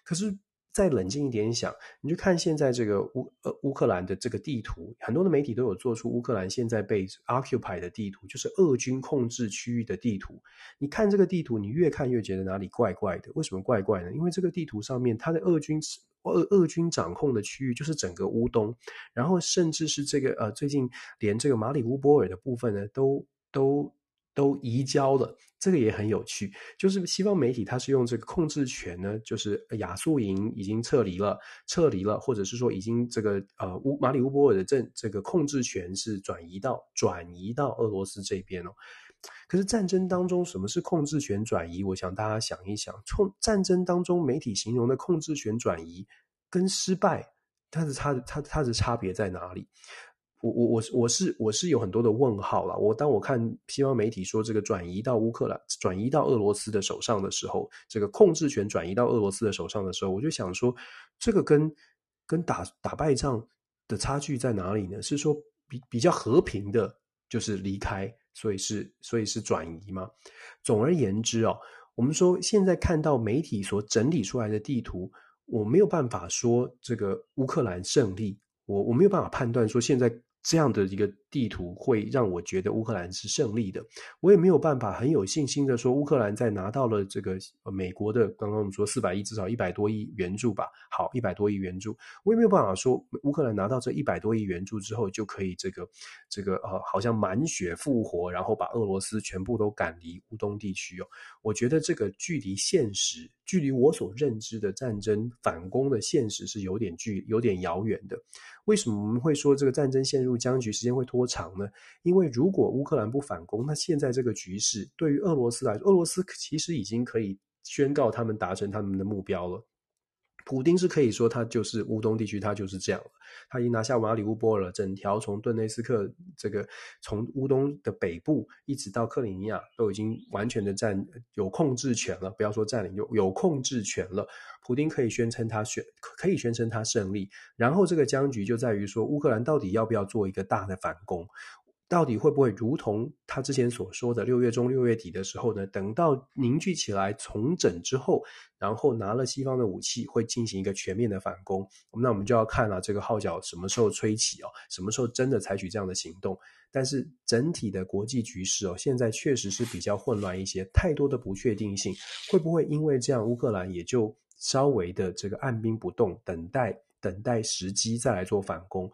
可是再冷静一点想，你就看现在这个乌呃乌克兰的这个地图，很多的媒体都有做出乌克兰现在被 occupy 的地图，就是俄军控制区域的地图。你看这个地图，你越看越觉得哪里怪怪的。为什么怪怪呢？因为这个地图上面，它的俄军俄俄军掌控的区域就是整个乌东，然后甚至是这个呃最近连这个马里乌波尔的部分呢，都都。都移交了，这个也很有趣。就是西方媒体它是用这个控制权呢，就是亚速营已经撤离了，撤离了，或者是说已经这个呃乌马里乌波尔的这这个控制权是转移到转移到俄罗斯这边哦。可是战争当中，什么是控制权转移？我想大家想一想，从战争当中媒体形容的控制权转移跟失败，它的差它它的差别在哪里？我我我我是我是有很多的问号啦。我当我看西方媒体说这个转移到乌克兰、转移到俄罗斯的手上的时候，这个控制权转移到俄罗斯的手上的时候，我就想说，这个跟跟打打败仗的差距在哪里呢？是说比比较和平的，就是离开。所以是，所以是转移吗？总而言之哦，我们说现在看到媒体所整理出来的地图，我没有办法说这个乌克兰胜利，我我没有办法判断说现在。这样的一个地图会让我觉得乌克兰是胜利的，我也没有办法很有信心的说乌克兰在拿到了这个美国的刚刚我们说四百亿至少一百多亿援助吧，好一百多亿援助，我也没有办法说乌克兰拿到这一百多亿援助之后就可以这个这个呃好像满血复活，然后把俄罗斯全部都赶离乌东地区哦，我觉得这个距离现实。距离我所认知的战争反攻的现实是有点距有点遥远的。为什么我们会说这个战争陷入僵局，时间会拖长呢？因为如果乌克兰不反攻，那现在这个局势对于俄罗斯来说，俄罗斯其实已经可以宣告他们达成他们的目标了。普丁是可以说他就是乌东地区，他就是这样了。他已经拿下马里乌波尔了，整条从顿内斯克这个从乌东的北部一直到克里米亚都已经完全的占有控制权了。不要说占领，有有控制权了。普丁可以宣称他选可以宣称他胜利。然后这个僵局就在于说，乌克兰到底要不要做一个大的反攻？到底会不会如同他之前所说的，六月中、六月底的时候呢？等到凝聚起来、重整之后，然后拿了西方的武器，会进行一个全面的反攻。那我们就要看了这个号角什么时候吹起哦，什么时候真的采取这样的行动？但是整体的国际局势哦，现在确实是比较混乱一些，太多的不确定性。会不会因为这样，乌克兰也就稍微的这个按兵不动，等待等待时机再来做反攻？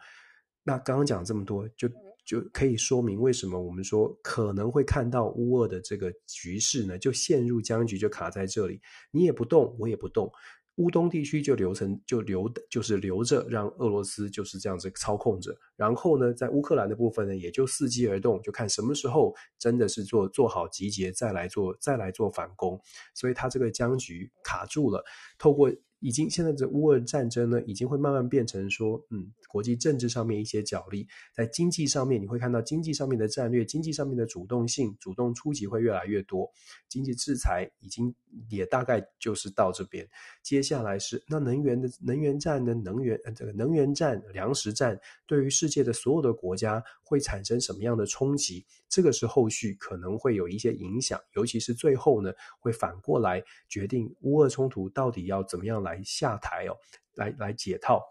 那刚刚讲这么多，就。就可以说明为什么我们说可能会看到乌俄的这个局势呢，就陷入僵局，就卡在这里。你也不动，我也不动，乌东地区就留成就留就是留着，让俄罗斯就是这样子操控着。然后呢，在乌克兰的部分呢，也就伺机而动，就看什么时候真的是做做好集结，再来做再来做反攻。所以它这个僵局卡住了，透过。已经现在这乌俄战争呢，已经会慢慢变成说，嗯，国际政治上面一些角力，在经济上面你会看到经济上面的战略，经济上面的主动性、主动出击会越来越多。经济制裁已经也大概就是到这边，接下来是那能源的能源战呢能源呃这个能源战、粮食战，对于世界的所有的国家会产生什么样的冲击？这个是后续可能会有一些影响，尤其是最后呢，会反过来决定乌俄冲突到底要怎么样来来下台哦，来来解套。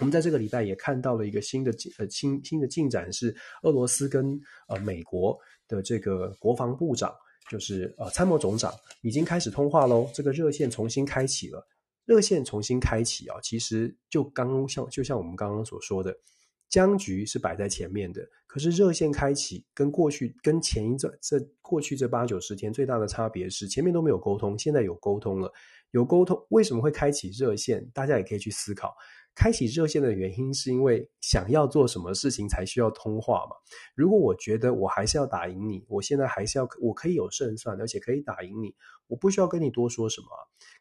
我们在这个礼拜也看到了一个新的进呃新新的进展，是俄罗斯跟呃美国的这个国防部长，就是呃参谋总长已经开始通话喽，这个热线重新开启了。热线重新开启啊，其实就刚像就像我们刚刚所说的。僵局是摆在前面的，可是热线开启跟过去跟前一阵这过去这八九十天最大的差别是前面都没有沟通，现在有沟通了，有沟通为什么会开启热线？大家也可以去思考。开启热线的原因是因为想要做什么事情才需要通话嘛？如果我觉得我还是要打赢你，我现在还是要我可以有胜算，而且可以打赢你，我不需要跟你多说什么。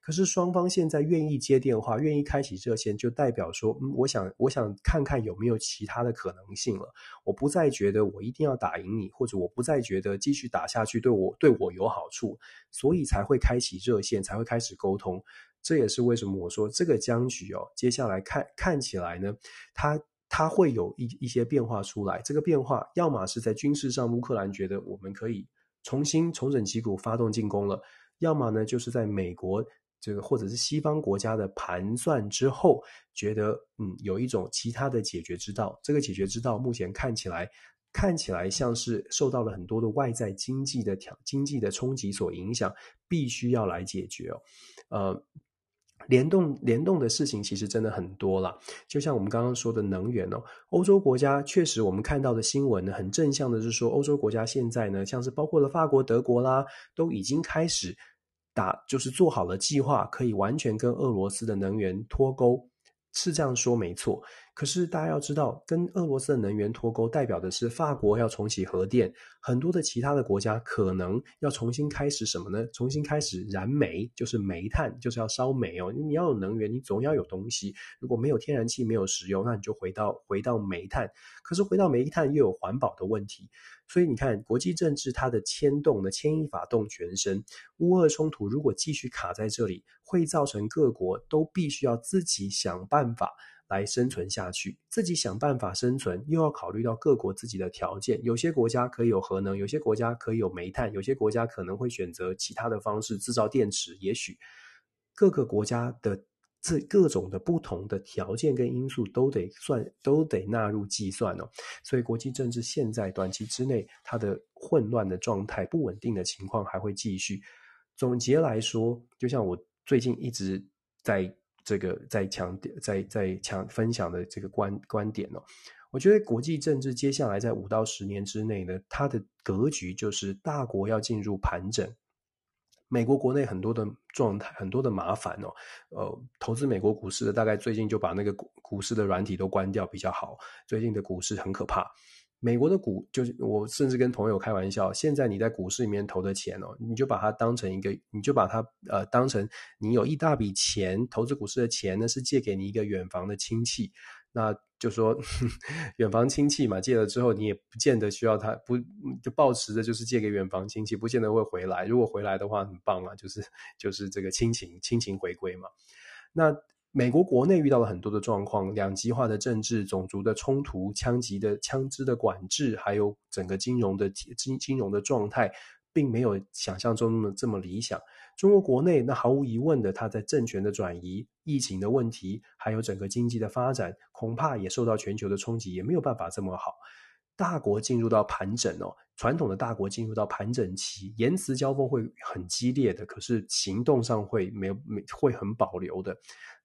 可是双方现在愿意接电话，愿意开启热线，就代表说，嗯，我想我想看看有没有其他的可能性了。我不再觉得我一定要打赢你，或者我不再觉得继续打下去对我对我有好处，所以才会开启热线，才会开始沟通。这也是为什么我说这个僵局哦，接下来看看起来呢，它它会有一一些变化出来。这个变化，要么是在军事上，乌克兰觉得我们可以重新重整旗鼓，发动进攻了；要么呢，就是在美国这个或者是西方国家的盘算之后，觉得嗯，有一种其他的解决之道。这个解决之道目前看起来看起来像是受到了很多的外在经济的挑经济的冲击所影响，必须要来解决哦，呃。联动联动的事情其实真的很多了，就像我们刚刚说的能源哦，欧洲国家确实我们看到的新闻呢，很正向的是说，欧洲国家现在呢，像是包括了法国、德国啦，都已经开始打，就是做好了计划，可以完全跟俄罗斯的能源脱钩。是这样说没错，可是大家要知道，跟俄罗斯的能源脱钩，代表的是法国要重启核电，很多的其他的国家可能要重新开始什么呢？重新开始燃煤，就是煤炭，就是要烧煤哦。你要有能源，你总要有东西。如果没有天然气，没有石油，那你就回到回到煤炭。可是回到煤炭又有环保的问题。所以你看，国际政治它的牵动的牵一发动全身。乌俄冲突如果继续卡在这里，会造成各国都必须要自己想办法来生存下去。自己想办法生存，又要考虑到各国自己的条件。有些国家可以有核能，有些国家可以有煤炭，有些国家可能会选择其他的方式制造电池。也许各个国家的。这各种的不同的条件跟因素都得算，都得纳入计算哦。所以国际政治现在短期之内，它的混乱的状态、不稳定的情况还会继续。总结来说，就像我最近一直在这个在强调、在在强分享的这个观观点哦，我觉得国际政治接下来在五到十年之内呢，它的格局就是大国要进入盘整。美国国内很多的状态，很多的麻烦哦。呃，投资美国股市的，大概最近就把那个股股市的软体都关掉比较好。最近的股市很可怕。美国的股，就是我甚至跟朋友开玩笑，现在你在股市里面投的钱哦，你就把它当成一个，你就把它呃当成你有一大笔钱，投资股市的钱呢，是借给你一个远房的亲戚。那就说 远房亲戚嘛，借了之后你也不见得需要他，不就抱持着就是借给远房亲戚，不见得会回来。如果回来的话，很棒啊，就是就是这个亲情亲情回归嘛。那美国国内遇到了很多的状况，两极化的政治、种族的冲突、枪击的枪支的管制，还有整个金融的金金融的状态，并没有想象中的这么理想。中国国内那毫无疑问的，它在政权的转移、疫情的问题，还有整个经济的发展，恐怕也受到全球的冲击，也没有办法这么好。大国进入到盘整哦，传统的大国进入到盘整期，言辞交锋会很激烈的，可是行动上会没有没会很保留的。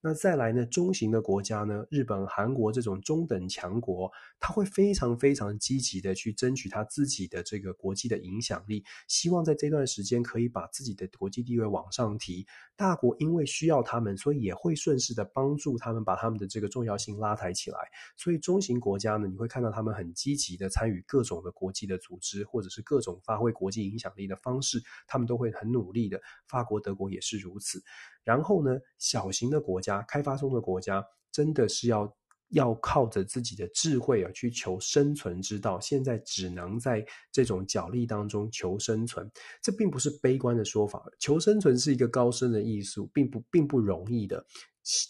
那再来呢？中型的国家呢？日本、韩国这种中等强国，他会非常非常积极的去争取他自己的这个国际的影响力，希望在这段时间可以把自己的国际地位往上提。大国因为需要他们，所以也会顺势的帮助他们把他们的这个重要性拉抬起来。所以中型国家呢，你会看到他们很积极的参与各种的国际的组织，或者是各种发挥国际影响力的方式，他们都会很努力的。法国、德国也是如此。然后呢，小型的国家、开发中的国家，真的是要要靠着自己的智慧啊，去求生存之道。现在只能在这种角力当中求生存，这并不是悲观的说法。求生存是一个高深的艺术，并不并不容易的。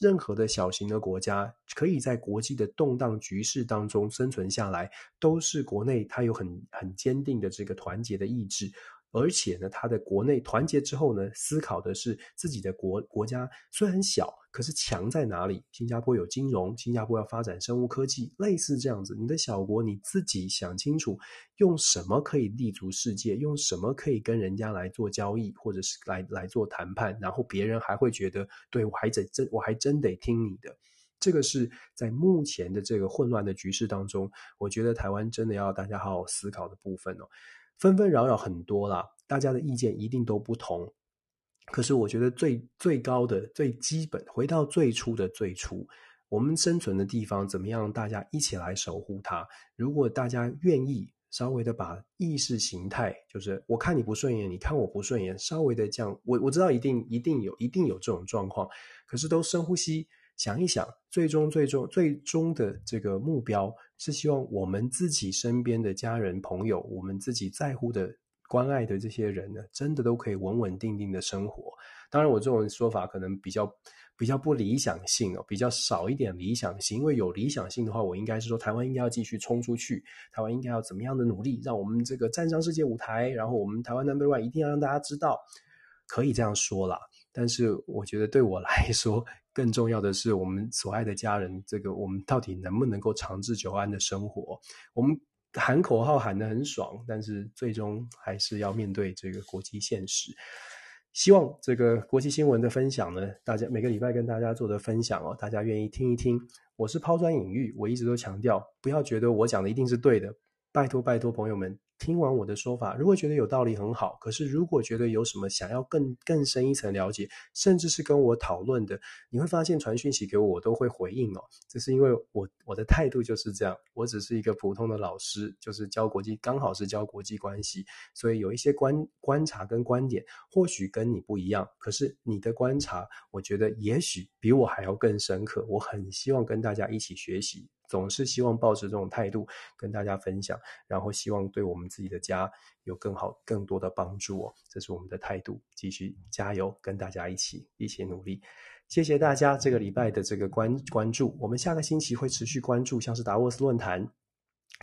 任何的小型的国家，可以在国际的动荡局势当中生存下来，都是国内它有很很坚定的这个团结的意志。而且呢，他的国内团结之后呢，思考的是自己的国国家虽然小，可是强在哪里？新加坡有金融，新加坡要发展生物科技，类似这样子。你的小国你自己想清楚，用什么可以立足世界？用什么可以跟人家来做交易，或者是来来做谈判？然后别人还会觉得，对，我还得真，我还真得听你的。这个是在目前的这个混乱的局势当中，我觉得台湾真的要大家好好思考的部分哦。纷纷扰扰很多啦，大家的意见一定都不同。可是我觉得最最高的、最基本，回到最初的最初，我们生存的地方怎么样？大家一起来守护它。如果大家愿意稍微的把意识形态，就是我看你不顺眼，你看我不顺眼，稍微的这样，我我知道一定一定有一定有这种状况，可是都深呼吸。想一想，最终、最终、最终的这个目标是希望我们自己身边的家人、朋友，我们自己在乎的、关爱的这些人呢，真的都可以稳稳定定的生活。当然，我这种说法可能比较比较不理想性哦，比较少一点理想性。因为有理想性的话，我应该是说，台湾应该要继续冲出去，台湾应该要怎么样的努力，让我们这个站上世界舞台，然后我们台湾 Number One 一定要让大家知道，可以这样说啦。但是我觉得对我来说，更重要的是我们所爱的家人，这个我们到底能不能够长治久安的生活？我们喊口号喊得很爽，但是最终还是要面对这个国际现实。希望这个国际新闻的分享呢，大家每个礼拜跟大家做的分享哦，大家愿意听一听。我是抛砖引玉，我一直都强调，不要觉得我讲的一定是对的，拜托拜托朋友们。听完我的说法，如果觉得有道理很好，可是如果觉得有什么想要更更深一层了解，甚至是跟我讨论的，你会发现传讯息给我，我都会回应哦。这是因为我我的态度就是这样，我只是一个普通的老师，就是教国际，刚好是教国际关系，所以有一些观观察跟观点，或许跟你不一样，可是你的观察，我觉得也许比我还要更深刻。我很希望跟大家一起学习。总是希望抱着这种态度跟大家分享，然后希望对我们自己的家有更好、更多的帮助哦。这是我们的态度，继续加油，跟大家一起一起努力。谢谢大家这个礼拜的这个关关注，我们下个星期会持续关注，像是达沃斯论坛。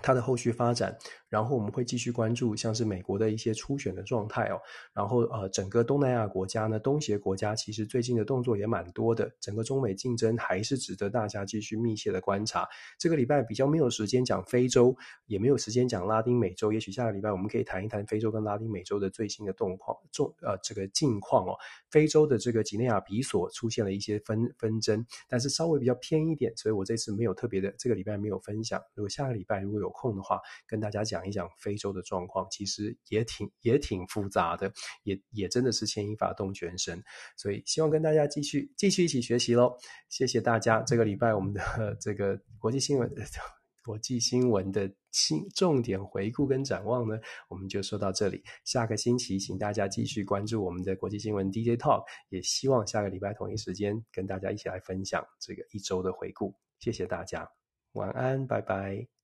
它的后续发展，然后我们会继续关注像是美国的一些初选的状态哦，然后呃，整个东南亚国家呢，东协国家其实最近的动作也蛮多的，整个中美竞争还是值得大家继续密切的观察。这个礼拜比较没有时间讲非洲，也没有时间讲拉丁美洲，也许下个礼拜我们可以谈一谈非洲跟拉丁美洲的最新的动况，重呃这个近况哦。非洲的这个几内亚比索出现了一些纷纷争，但是稍微比较偏一点，所以我这次没有特别的，这个礼拜没有分享。如果下个礼拜如果有有空的话，跟大家讲一讲非洲的状况，其实也挺也挺复杂的，也也真的是牵一发动全身，所以希望跟大家继续继续一起学习喽。谢谢大家，这个礼拜我们的 这个国际新闻 国际新闻的新重点回顾跟展望呢，我们就说到这里。下个星期，请大家继续关注我们的国际新闻 DJ Talk，也希望下个礼拜同一时间跟大家一起来分享这个一周的回顾。谢谢大家，晚安，拜拜。